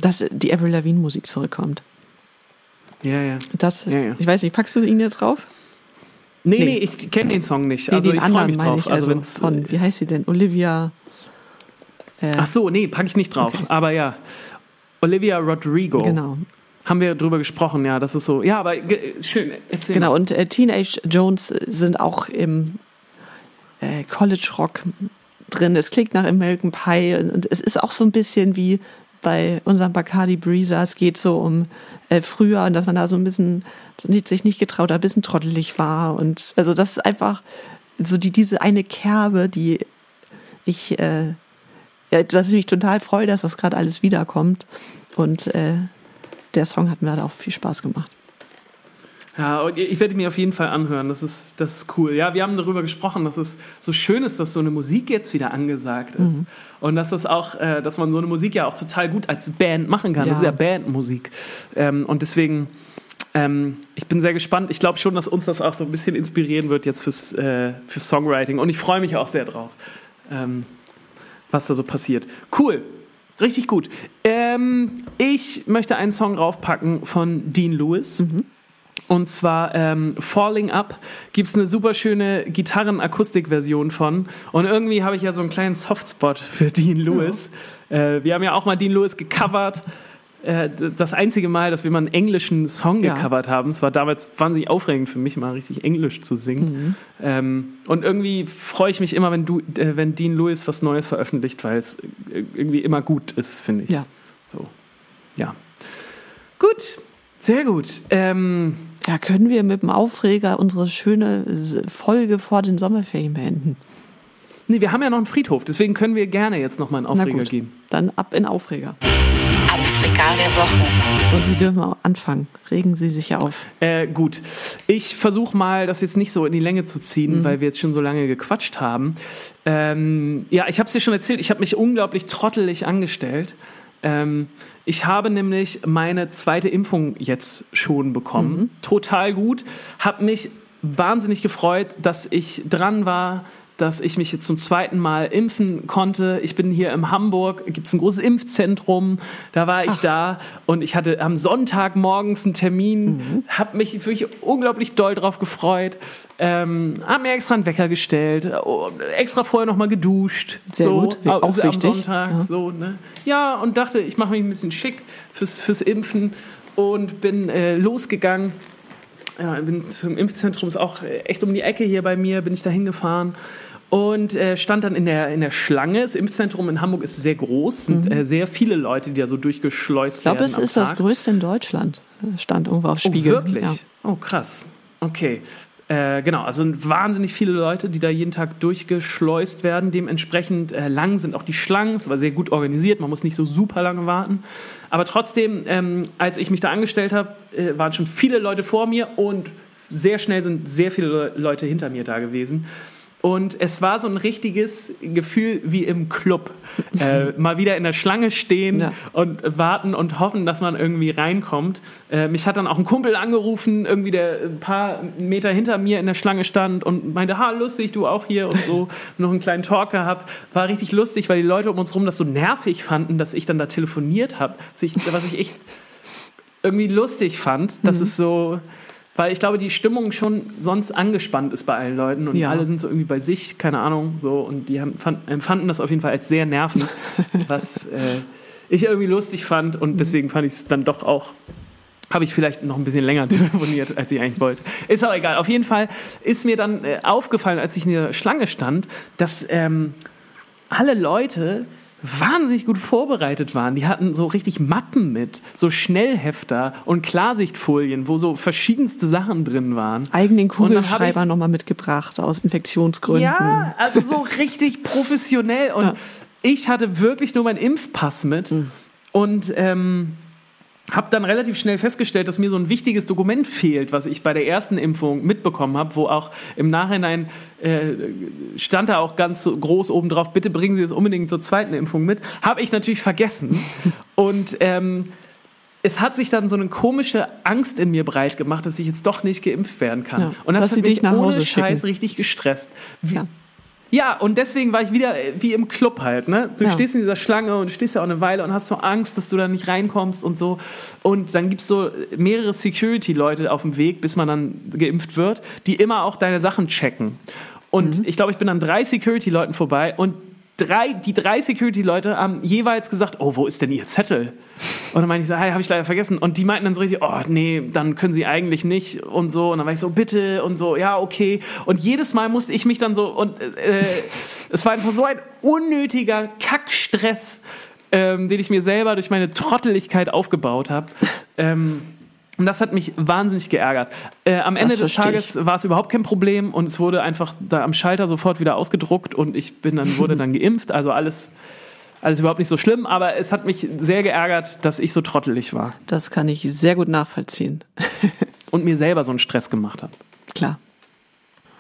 dass die Avril Lavigne Musik zurückkommt. Ja, ja. Das, ja, ja. ich weiß nicht, packst du ihn jetzt drauf? Nee, nee, nee ich kenne den Song nicht. Also den ich freue mich drauf. Ich, also, also von, wie heißt sie denn? Olivia. Äh, Ach so, nee, packe ich nicht drauf. Okay. Aber ja, Olivia Rodrigo. Genau haben wir drüber gesprochen, ja, das ist so. Ja, aber schön, erzähl. Genau, und äh, Teenage Jones sind auch im äh, College Rock drin. Es klingt nach American Pie und, und, es ist auch so ein bisschen wie bei unserem Bacardi Breezer. Es geht so um äh, früher und dass man da so ein bisschen sich nicht getraut hat, ein bisschen trottelig war. Und also das ist einfach so die, diese eine Kerbe, die ich, äh, ja, dass ich mich total freue, dass das gerade alles wiederkommt. Und äh, der Song hat mir halt auch viel Spaß gemacht. Ja, ich werde mir auf jeden Fall anhören. Das ist, das ist cool. Ja, wir haben darüber gesprochen, dass es so schön ist, dass so eine Musik jetzt wieder angesagt ist. Mhm. Und dass das auch, äh, dass man so eine Musik ja auch total gut als Band machen kann. Ja. Das ist ja Bandmusik. Ähm, und deswegen, ähm, ich bin sehr gespannt. Ich glaube schon, dass uns das auch so ein bisschen inspirieren wird jetzt fürs, äh, fürs Songwriting. Und ich freue mich auch sehr drauf, ähm, was da so passiert. Cool. Richtig gut. Ähm, ich möchte einen Song raufpacken von Dean Lewis. Mhm. Und zwar ähm, Falling Up gibt es eine super schöne Gitarren-Akustik-Version von. Und irgendwie habe ich ja so einen kleinen Softspot für Dean Lewis. Ja. Äh, wir haben ja auch mal Dean Lewis gecovert. Äh, das einzige Mal, dass wir mal einen englischen Song ja. gecovert haben. Es war damals wahnsinnig aufregend für mich, mal richtig Englisch zu singen. Mhm. Ähm, und irgendwie freue ich mich immer, wenn, du, äh, wenn Dean Lewis was Neues veröffentlicht, weil es irgendwie immer gut ist, finde ich. Ja. So. Ja. Gut. Sehr gut. Ähm, ja, können wir mit dem Aufreger unsere schöne Folge vor den Sommerferien beenden? Nee, wir haben ja noch einen Friedhof, deswegen können wir gerne jetzt noch mal einen Aufreger gehen. Dann ab in Aufreger. Aufreger der Woche. Und Sie dürfen auch anfangen. Regen Sie sich auf. Äh, gut. Ich versuche mal, das jetzt nicht so in die Länge zu ziehen, mhm. weil wir jetzt schon so lange gequatscht haben. Ähm, ja, ich habe es dir schon erzählt, ich habe mich unglaublich trottelig angestellt. Ähm, ich habe nämlich meine zweite Impfung jetzt schon bekommen. Mhm. Total gut. Habe mich wahnsinnig gefreut, dass ich dran war, dass ich mich jetzt zum zweiten Mal impfen konnte. Ich bin hier in Hamburg, gibt es ein großes Impfzentrum, da war ich Ach. da und ich hatte am Sonntag morgens einen Termin, mhm. habe mich wirklich unglaublich doll drauf gefreut, ähm, habe mir extra einen Wecker gestellt, oh, extra vorher nochmal geduscht. Sehr so, gut, auch am wichtig. Sonntag, ja. so, ne? Ja, und dachte, ich mache mich ein bisschen schick fürs, fürs Impfen und bin äh, losgegangen ja, bin zum Impfzentrum, ist auch echt um die Ecke hier bei mir, bin ich da hingefahren und äh, stand dann in der, in der Schlange. Das Impfzentrum in Hamburg ist sehr groß, mhm. äh, sehr viele Leute, die da so durchgeschleust werden. Ich glaube, es ist Tag. das größte in Deutschland, stand irgendwo auf Spiegel. Oh, wirklich? Ja. Oh, krass. Okay. Äh, genau, also wahnsinnig viele Leute, die da jeden Tag durchgeschleust werden. Dementsprechend äh, lang sind auch die Schlangen. Es war sehr gut organisiert, man muss nicht so super lange warten. Aber trotzdem, ähm, als ich mich da angestellt habe, äh, waren schon viele Leute vor mir und sehr schnell sind sehr viele Leute hinter mir da gewesen. Und es war so ein richtiges Gefühl wie im Club. Äh, mal wieder in der Schlange stehen ja. und warten und hoffen, dass man irgendwie reinkommt. Äh, mich hat dann auch ein Kumpel angerufen, irgendwie der ein paar Meter hinter mir in der Schlange stand und meinte, ha, lustig, du auch hier und so. noch einen kleinen Talk gehabt. War richtig lustig, weil die Leute um uns herum das so nervig fanden, dass ich dann da telefoniert habe. Was ich echt irgendwie lustig fand. Das mhm. ist so weil ich glaube, die Stimmung schon sonst angespannt ist bei allen Leuten und ja. alle sind so irgendwie bei sich, keine Ahnung, so und die haben, fand, empfanden das auf jeden Fall als sehr nervend, was äh, ich irgendwie lustig fand und mhm. deswegen fand ich es dann doch auch habe ich vielleicht noch ein bisschen länger telefoniert, als ich eigentlich wollte. Ist auch egal. Auf jeden Fall ist mir dann äh, aufgefallen, als ich in der Schlange stand, dass ähm, alle Leute wahnsinnig gut vorbereitet waren. Die hatten so richtig Mappen mit, so Schnellhefter und Klarsichtfolien, wo so verschiedenste Sachen drin waren. Eigenen Kugelschreiber nochmal mitgebracht aus Infektionsgründen. Ja, also so richtig professionell. Und ja. ich hatte wirklich nur meinen Impfpass mit. Mhm. Und ähm, habe dann relativ schnell festgestellt, dass mir so ein wichtiges Dokument fehlt, was ich bei der ersten Impfung mitbekommen habe, wo auch im Nachhinein äh, stand da auch ganz groß oben drauf, bitte bringen Sie es unbedingt zur zweiten Impfung mit. Habe ich natürlich vergessen. Und ähm, es hat sich dann so eine komische Angst in mir breit gemacht, dass ich jetzt doch nicht geimpft werden kann. Ja, und das hat mich nach Hause ohne Scheiß richtig gestresst. Wie, ja. Ja, und deswegen war ich wieder äh, wie im Club halt. Ne? Du ja. stehst in dieser Schlange und stehst ja auch eine Weile und hast so Angst, dass du da nicht reinkommst und so. Und dann gibt es so mehrere Security-Leute auf dem Weg, bis man dann geimpft wird, die immer auch deine Sachen checken. Und mhm. ich glaube, ich bin an drei Security-Leuten vorbei und drei, die drei Security-Leute haben jeweils gesagt, oh, wo ist denn ihr Zettel? Und dann meinte ich so, hey, habe ich leider vergessen. Und die meinten dann so richtig, oh, nee, dann können sie eigentlich nicht und so. Und dann war ich so, bitte und so, ja, okay. Und jedes Mal musste ich mich dann so, und äh, es war einfach so ein unnötiger Kackstress, ähm, den ich mir selber durch meine Trotteligkeit aufgebaut habe. Ähm, und das hat mich wahnsinnig geärgert. Äh, am das Ende des Tages war es überhaupt kein Problem und es wurde einfach da am Schalter sofort wieder ausgedruckt und ich bin dann, wurde dann geimpft. Also alles, alles überhaupt nicht so schlimm, aber es hat mich sehr geärgert, dass ich so trottelig war. Das kann ich sehr gut nachvollziehen. und mir selber so einen Stress gemacht habe. Klar.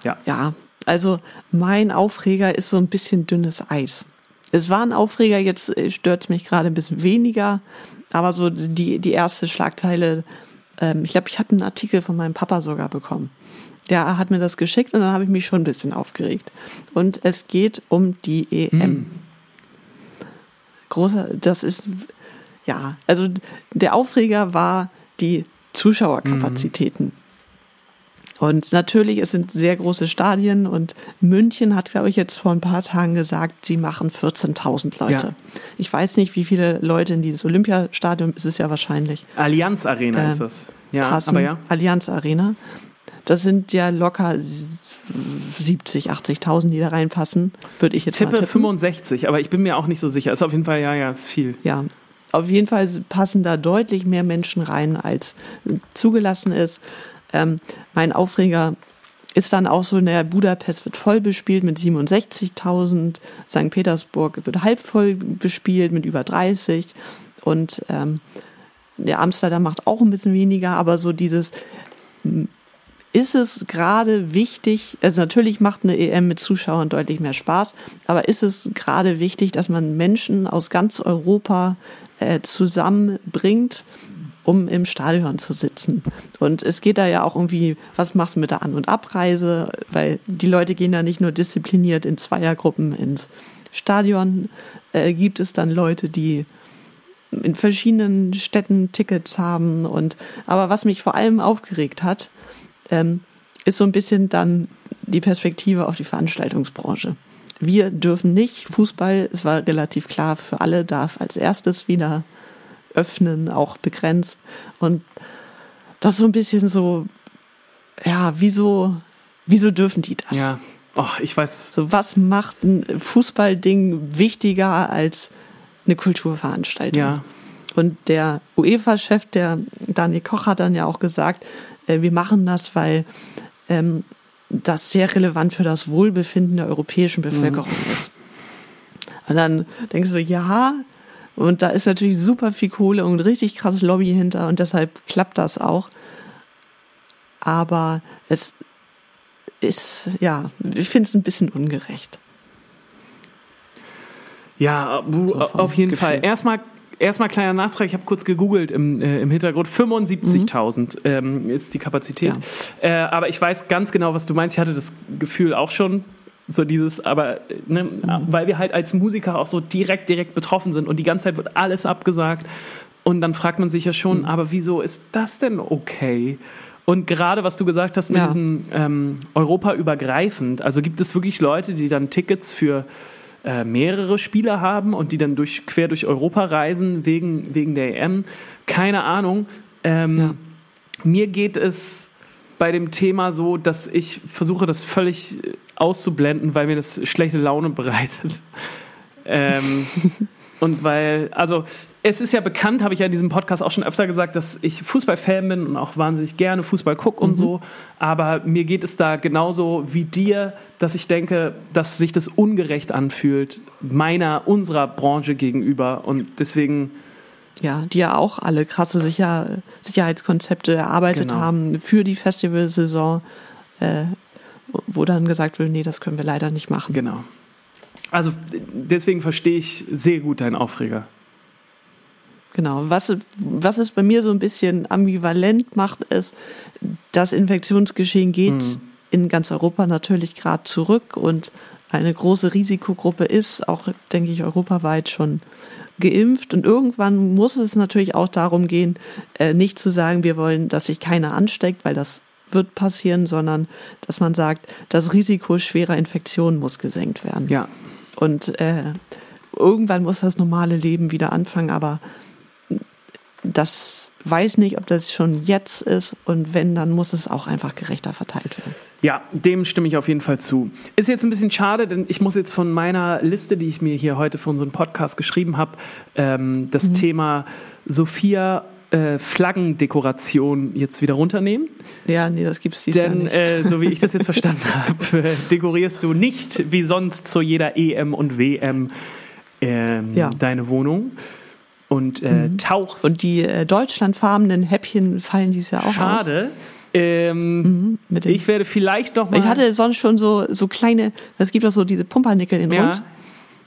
Ja. Ja, also mein Aufreger ist so ein bisschen dünnes Eis. Es war ein Aufreger, jetzt stört es mich gerade ein bisschen weniger, aber so die, die erste Schlagzeile ähm, ich glaube, ich habe einen Artikel von meinem Papa sogar bekommen. Der hat mir das geschickt und dann habe ich mich schon ein bisschen aufgeregt. Und es geht um die EM. Mhm. Großer, das ist, ja, also der Aufreger war die Zuschauerkapazitäten. Mhm. Und natürlich, es sind sehr große Stadien und München hat, glaube ich, jetzt vor ein paar Tagen gesagt, sie machen 14.000 Leute. Ja. Ich weiß nicht, wie viele Leute in dieses Olympiastadion ist es ja wahrscheinlich. Allianz Arena äh, ist das. Ja, passen. aber ja. Allianz Arena. Das sind ja locker 70, 80.000, die da reinpassen, würde ich jetzt tippe 65, aber ich bin mir auch nicht so sicher. Ist auf jeden Fall, ja, ja, ist viel. Ja, auf jeden Fall passen da deutlich mehr Menschen rein, als zugelassen ist. Ähm, mein Aufreger ist dann auch so, naja, Budapest wird voll bespielt mit 67.000, St. Petersburg wird halb voll bespielt mit über 30 und ähm, der Amsterdam macht auch ein bisschen weniger, aber so dieses, ist es gerade wichtig, also natürlich macht eine EM mit Zuschauern deutlich mehr Spaß, aber ist es gerade wichtig, dass man Menschen aus ganz Europa äh, zusammenbringt um im Stadion zu sitzen. Und es geht da ja auch irgendwie, was machst du mit der An- und Abreise? Weil die Leute gehen da nicht nur diszipliniert in Zweiergruppen ins Stadion. Äh, gibt es dann Leute, die in verschiedenen Städten Tickets haben. Und aber was mich vor allem aufgeregt hat, ähm, ist so ein bisschen dann die Perspektive auf die Veranstaltungsbranche. Wir dürfen nicht Fußball, es war relativ klar für alle, darf als erstes wieder öffnen, auch begrenzt. Und das ist so ein bisschen so, ja, wieso, wieso dürfen die das? Ja, oh, ich weiß. So, was macht ein Fußballding wichtiger als eine Kulturveranstaltung? Ja. Und der UEFA-Chef, der Daniel Koch, hat dann ja auch gesagt, äh, wir machen das, weil ähm, das sehr relevant für das Wohlbefinden der europäischen Bevölkerung mhm. ist. Und dann denkst du, ja, und da ist natürlich super viel Kohle und richtig krasses Lobby hinter und deshalb klappt das auch. Aber es ist, ja, ich finde es ein bisschen ungerecht. Ja, so auf jeden Gefühl. Fall. Erstmal Erstmal kleiner Nachtrag, ich habe kurz gegoogelt im, äh, im Hintergrund. 75.000 mhm. ähm, ist die Kapazität. Ja. Äh, aber ich weiß ganz genau, was du meinst. Ich hatte das Gefühl auch schon, so dieses, aber ne, mhm. weil wir halt als Musiker auch so direkt, direkt betroffen sind und die ganze Zeit wird alles abgesagt. Und dann fragt man sich ja schon, mhm. aber wieso ist das denn okay? Und gerade was du gesagt hast mit ja. diesem ähm, Europa-übergreifend, also gibt es wirklich Leute, die dann Tickets für äh, mehrere Spieler haben und die dann durch, quer durch Europa reisen wegen, wegen der EM? Keine Ahnung. Ähm, ja. Mir geht es bei dem Thema so, dass ich versuche, das völlig auszublenden, weil mir das schlechte Laune bereitet. ähm, und weil, also es ist ja bekannt, habe ich ja in diesem Podcast auch schon öfter gesagt, dass ich Fußballfan bin und auch wahnsinnig gerne Fußball gucke und mhm. so. Aber mir geht es da genauso wie dir, dass ich denke, dass sich das ungerecht anfühlt, meiner, unserer Branche gegenüber. Und deswegen ja, die ja auch alle krasse Sicher Sicherheitskonzepte erarbeitet genau. haben für die Festivalsaison, äh, wo dann gesagt wird, nee, das können wir leider nicht machen. Genau. Also deswegen verstehe ich sehr gut deinen Aufreger. Genau. Was, was es bei mir so ein bisschen ambivalent macht, ist, das Infektionsgeschehen geht mhm. in ganz Europa natürlich gerade zurück und eine große Risikogruppe ist, auch denke ich, europaweit schon geimpft und irgendwann muss es natürlich auch darum gehen, äh, nicht zu sagen, wir wollen, dass sich keiner ansteckt, weil das wird passieren, sondern dass man sagt, das Risiko schwerer Infektionen muss gesenkt werden. Ja. Und äh, irgendwann muss das normale Leben wieder anfangen, aber das weiß nicht, ob das schon jetzt ist und wenn, dann muss es auch einfach gerechter verteilt werden. Ja, dem stimme ich auf jeden Fall zu. Ist jetzt ein bisschen schade, denn ich muss jetzt von meiner Liste, die ich mir hier heute für unseren Podcast geschrieben habe, ähm, das mhm. Thema Sophia äh, Flaggendekoration jetzt wieder runternehmen. Ja, nee, das gibt's dieses Denn, Jahr nicht. Äh, so wie ich das jetzt verstanden habe, äh, dekorierst du nicht wie sonst zu jeder EM und WM ähm, ja. deine Wohnung und äh, mhm. tauchst. Und die äh, deutschlandfarbenen Häppchen fallen dieses Jahr auch Schade. aus. Schade. Ähm, mhm, ich werde vielleicht noch mal. Ich hatte sonst schon so, so kleine, es gibt auch so diese Pumpernickel in ja. Rund.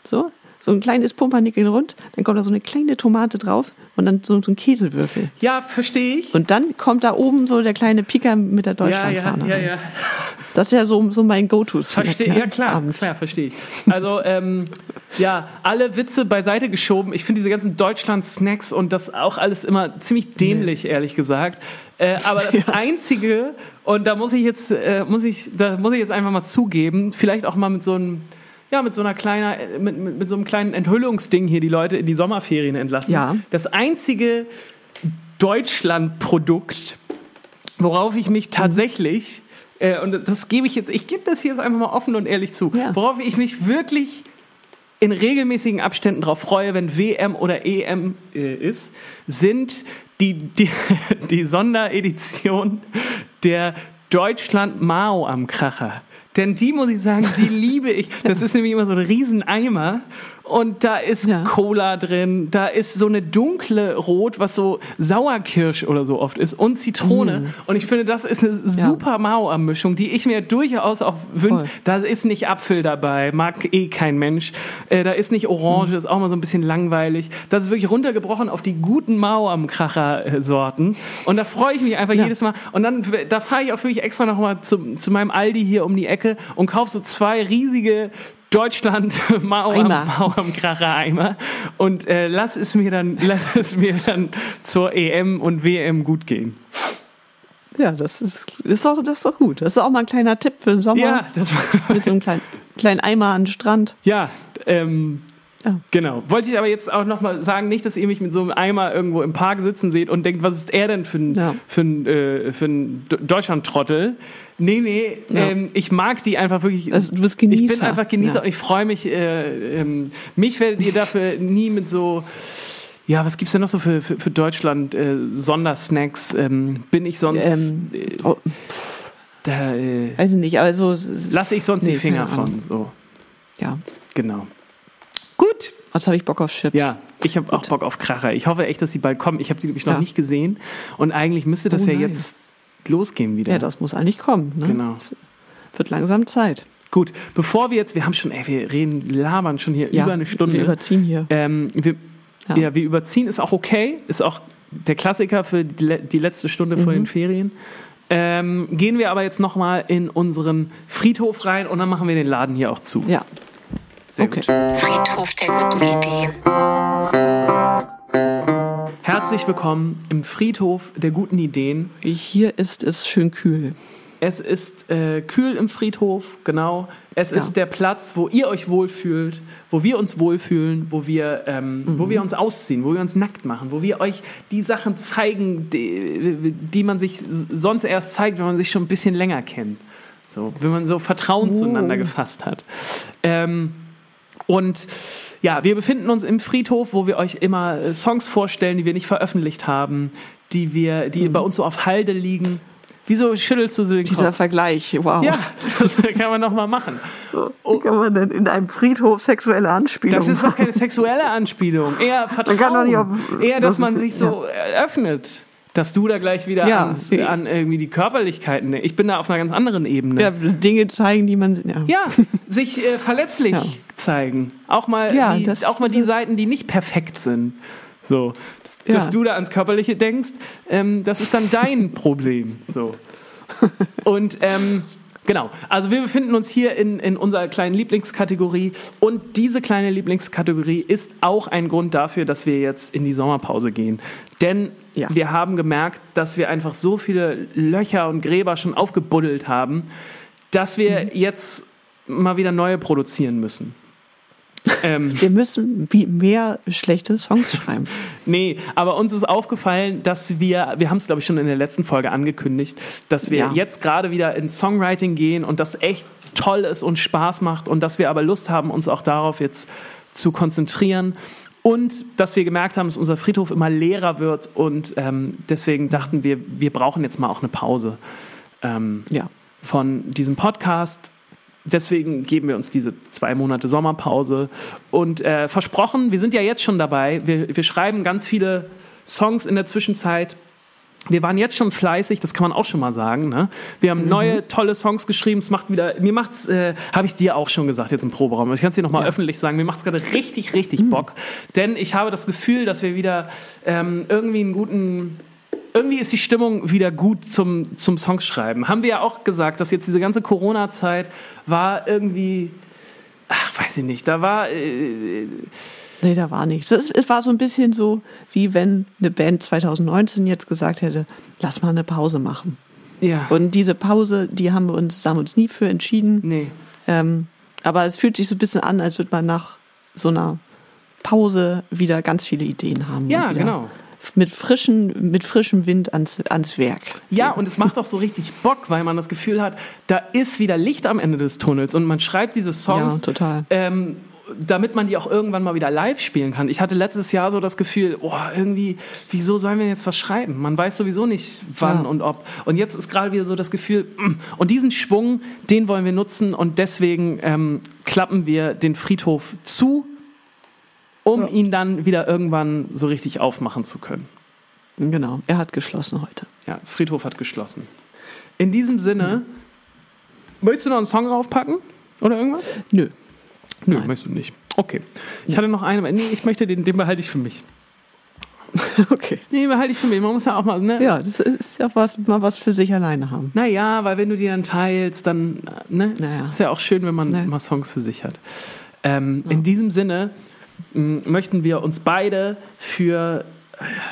So, so ein kleines Pumpernickel Rund, dann kommt da so eine kleine Tomate drauf und dann so, so ein Käsewürfel. Ja, verstehe ich. Und dann kommt da oben so der kleine Pika mit der Deutschlandfahne. Ja, ja, ja, ja. Das ist ja so, so mein Go-To. Verstehe, ne? ja klar, Abends. klar, verstehe ich. Also, ähm, ja, alle Witze beiseite geschoben. Ich finde diese ganzen Deutschland-Snacks und das auch alles immer ziemlich dämlich, nee. ehrlich gesagt. Äh, aber das ja. Einzige, und da muss ich jetzt, äh, muss ich, da muss ich jetzt einfach mal zugeben, vielleicht auch mal mit so einem ja, mit so einer kleiner, mit, mit, mit, so einem kleinen Enthüllungsding hier die Leute in die Sommerferien entlassen. Ja. Das einzige Deutschland-Produkt, worauf ich mich tatsächlich, äh, und das gebe ich jetzt, ich gebe das hier jetzt einfach mal offen und ehrlich zu, ja. worauf ich mich wirklich in regelmäßigen Abständen darauf freue, wenn WM oder EM äh, ist, sind die, die, die Sonderedition der Deutschland Mao am Kracher. Denn die muss ich sagen, die liebe ich. Das ist nämlich immer so ein Rieseneimer und da ist ja. Cola drin, da ist so eine dunkle Rot, was so Sauerkirsch oder so oft ist und Zitrone. Mm. Und ich finde, das ist eine super ja. Mao-Mischung, die ich mir durchaus auch wünsche. Da ist nicht Apfel dabei, mag eh kein Mensch. Äh, da ist nicht Orange, mm. ist auch mal so ein bisschen langweilig. Das ist wirklich runtergebrochen auf die guten Mao am Kracher-Sorten. Und da freue ich mich einfach ja. jedes Mal. Und dann, da fahre ich auch wirklich extra noch mal zu, zu meinem Aldi hier um die Ecke und kaufe so zwei riesige Deutschland Mauer, Mauer am Kracher Eimer und äh, lass es mir dann lass es mir dann zur EM und WM gut gehen. Ja, das ist, ist, doch, das ist doch gut. Das ist auch mal ein kleiner Tipp für den Sommer. Ja, das war mit so einem kleinen, kleinen Eimer an den Strand. Ja, ähm, ja. Genau. Wollte ich aber jetzt auch nochmal sagen, nicht, dass ihr mich mit so einem Eimer irgendwo im Park sitzen seht und denkt, was ist er denn für ein, ja. für ein, äh, für ein Deutschland-Trottel? Nee, nee, ja. ähm, ich mag die einfach wirklich. Also, du bist Genießer. Ich bin einfach Genießer und ich freue mich. Äh, ähm, mich werdet ihr dafür nie mit so. Ja, was gibt's denn noch so für, für, für Deutschland äh, Sondersnacks? Ähm, bin ich sonst. Ähm, äh, oh. da, äh, Weiß ich nicht, also. Lasse ich sonst nee, die Finger von, so. Ja. Genau. Was habe ich Bock auf Chips? Ja, ich habe auch Bock auf Kracher. Ich hoffe echt, dass die bald kommen. Ich habe die nämlich noch ja. nicht gesehen. Und eigentlich müsste das oh, ja nein. jetzt losgehen wieder. Ja, das muss eigentlich kommen. Ne? Genau. Es wird langsam Zeit. Gut, bevor wir jetzt, wir haben schon, ey, wir reden, labern schon hier ja, über eine Stunde. Wir überziehen hier. Ähm, wir, ja. ja. wir überziehen, ist auch okay, ist auch der Klassiker für die, die letzte Stunde mhm. vor den Ferien. Ähm, gehen wir aber jetzt nochmal in unseren Friedhof rein und dann machen wir den Laden hier auch zu. Ja. Sehr okay. gut. Friedhof der guten Ideen. Herzlich willkommen im Friedhof der guten Ideen. Hier ist es schön kühl. Es ist äh, kühl im Friedhof, genau. Es ja. ist der Platz, wo ihr euch wohlfühlt, wo wir uns wohlfühlen, wo wir, ähm, mhm. wo wir uns ausziehen, wo wir uns nackt machen, wo wir euch die Sachen zeigen, die, die, man sich sonst erst zeigt, wenn man sich schon ein bisschen länger kennt. So, wenn man so Vertrauen oh. zueinander gefasst hat. Ähm, und ja, wir befinden uns im Friedhof, wo wir euch immer äh, Songs vorstellen, die wir nicht veröffentlicht haben, die wir, die mhm. bei uns so auf Halde liegen. Wieso schüttelst du so den Dieser Kopf? Vergleich, wow. Ja, das kann man noch mal machen. Wie kann man denn in einem Friedhof sexuelle Anspielung Das ist doch keine sexuelle Anspielung. Eher Vertrauen. Auf, Eher, dass man sich so ja. öffnet. Dass du da gleich wieder ja, ans, an irgendwie die Körperlichkeiten. Ich bin da auf einer ganz anderen Ebene. Ja, Dinge zeigen, die man. Ja, ja sich äh, verletzlich ja. zeigen. Auch mal, die, das, auch mal die Seiten, die nicht perfekt sind. So, dass, dass du da ans Körperliche denkst, ähm, das ist dann dein Problem. So. Und ähm, genau, also wir befinden uns hier in, in unserer kleinen Lieblingskategorie und diese kleine Lieblingskategorie ist auch ein Grund dafür, dass wir jetzt in die Sommerpause gehen. Denn ja. wir haben gemerkt, dass wir einfach so viele Löcher und Gräber schon aufgebuddelt haben, dass wir mhm. jetzt mal wieder neue produzieren müssen. Ähm, wir müssen mehr schlechte Songs schreiben. nee, aber uns ist aufgefallen, dass wir, wir haben es glaube ich schon in der letzten Folge angekündigt, dass wir ja. jetzt gerade wieder ins Songwriting gehen und das echt toll ist und Spaß macht und dass wir aber Lust haben, uns auch darauf jetzt zu konzentrieren und dass wir gemerkt haben, dass unser Friedhof immer leerer wird und ähm, deswegen dachten wir, wir brauchen jetzt mal auch eine Pause ähm, ja. von diesem Podcast deswegen geben wir uns diese zwei Monate Sommerpause. Und äh, versprochen, wir sind ja jetzt schon dabei. Wir, wir schreiben ganz viele Songs in der Zwischenzeit. Wir waren jetzt schon fleißig, das kann man auch schon mal sagen. Ne? Wir haben mhm. neue tolle Songs geschrieben. Es macht wieder, mir macht's, äh, habe ich dir auch schon gesagt jetzt im Proberaum. Ich kann es dir noch mal ja. öffentlich sagen. Mir macht es gerade richtig, richtig mhm. Bock, denn ich habe das Gefühl, dass wir wieder ähm, irgendwie einen guten irgendwie ist die Stimmung wieder gut zum, zum Songschreiben. Haben wir ja auch gesagt, dass jetzt diese ganze Corona-Zeit war irgendwie, ach, weiß ich nicht, da war. Äh, nee, da war nichts. Es, es war so ein bisschen so, wie wenn eine Band 2019 jetzt gesagt hätte, lass mal eine Pause machen. Ja. Und diese Pause, die haben wir uns, haben uns nie für entschieden. Nee. Ähm, aber es fühlt sich so ein bisschen an, als würde man nach so einer Pause wieder ganz viele Ideen haben. Ja, genau mit, frischen, mit frischem Wind ans, ans Werk. Ja, und es macht auch so richtig Bock, weil man das Gefühl hat, da ist wieder Licht am Ende des Tunnels und man schreibt diese Songs. Ja, total. Ähm, damit man die auch irgendwann mal wieder live spielen kann. Ich hatte letztes Jahr so das Gefühl, oh, irgendwie, wieso sollen wir jetzt was schreiben? Man weiß sowieso nicht, wann ja. und ob. Und jetzt ist gerade wieder so das Gefühl, mm, und diesen Schwung, den wollen wir nutzen und deswegen ähm, klappen wir den Friedhof zu um ja. ihn dann wieder irgendwann so richtig aufmachen zu können. Genau, er hat geschlossen heute. Ja, Friedhof hat geschlossen. In diesem Sinne, ja. möchtest du noch einen Song draufpacken oder irgendwas? Nö. Nö, Nein. möchtest du nicht. Okay. Ich ja. hatte noch einen, nee, ich möchte den, den behalte ich für mich. Okay. Nee, behalte ich für mich. Man muss ja auch mal, ne? Ja, das ist ja was, mal was für sich alleine haben. Naja, weil wenn du die dann teilst, dann, ne? Naja. Ist ja auch schön, wenn man naja. mal Songs für sich hat. Ähm, ja. In diesem Sinne möchten wir uns beide für,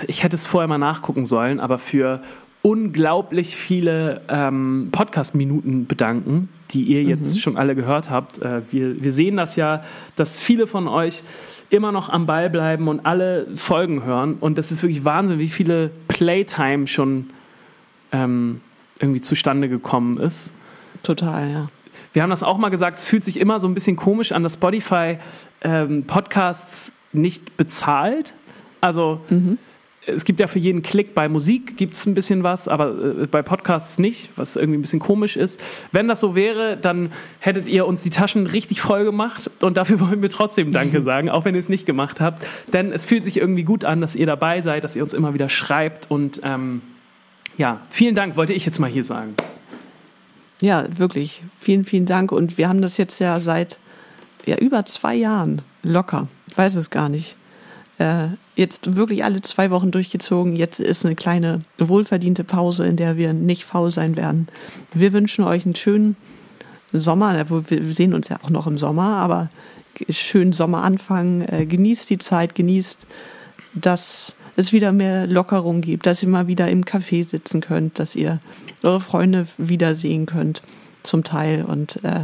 ich hätte es vorher mal nachgucken sollen, aber für unglaublich viele ähm, Podcast-Minuten bedanken, die ihr jetzt mhm. schon alle gehört habt. Äh, wir, wir sehen das ja, dass viele von euch immer noch am Ball bleiben und alle Folgen hören. Und das ist wirklich Wahnsinn, wie viele Playtime schon ähm, irgendwie zustande gekommen ist. Total, ja. Wir haben das auch mal gesagt, es fühlt sich immer so ein bisschen komisch an, dass Spotify ähm, Podcasts nicht bezahlt. Also mhm. es gibt ja für jeden Klick bei Musik gibt es ein bisschen was, aber äh, bei Podcasts nicht, was irgendwie ein bisschen komisch ist. Wenn das so wäre, dann hättet ihr uns die Taschen richtig voll gemacht und dafür wollen wir trotzdem Danke sagen, auch wenn ihr es nicht gemacht habt. Denn es fühlt sich irgendwie gut an, dass ihr dabei seid, dass ihr uns immer wieder schreibt und ähm, ja, vielen Dank, wollte ich jetzt mal hier sagen. Ja, wirklich. Vielen, vielen Dank. Und wir haben das jetzt ja seit ja, über zwei Jahren locker. Ich weiß es gar nicht. Äh, jetzt wirklich alle zwei Wochen durchgezogen. Jetzt ist eine kleine wohlverdiente Pause, in der wir nicht faul sein werden. Wir wünschen euch einen schönen Sommer. Wir sehen uns ja auch noch im Sommer, aber schönen Sommeranfang. Äh, genießt die Zeit, genießt das es wieder mehr Lockerung gibt, dass ihr mal wieder im Café sitzen könnt, dass ihr eure Freunde wiedersehen könnt, zum Teil. Und äh,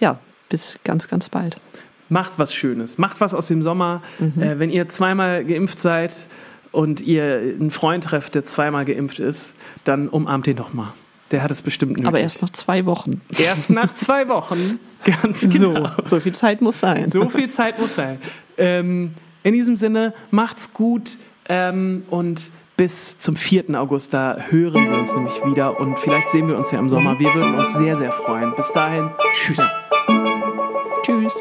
ja, bis ganz, ganz bald. Macht was Schönes. Macht was aus dem Sommer. Mhm. Äh, wenn ihr zweimal geimpft seid und ihr einen Freund trefft, der zweimal geimpft ist, dann umarmt ihn doch mal. Der hat es bestimmt nötig. Aber erst nach zwei Wochen. Erst nach zwei Wochen. Ganz genau. So, so viel Zeit muss sein. So viel Zeit muss sein. Ähm, in diesem Sinne, macht's gut ähm, und bis zum 4. August, da hören wir uns nämlich wieder und vielleicht sehen wir uns ja im Sommer. Wir würden uns sehr, sehr freuen. Bis dahin, tschüss. Tschüss.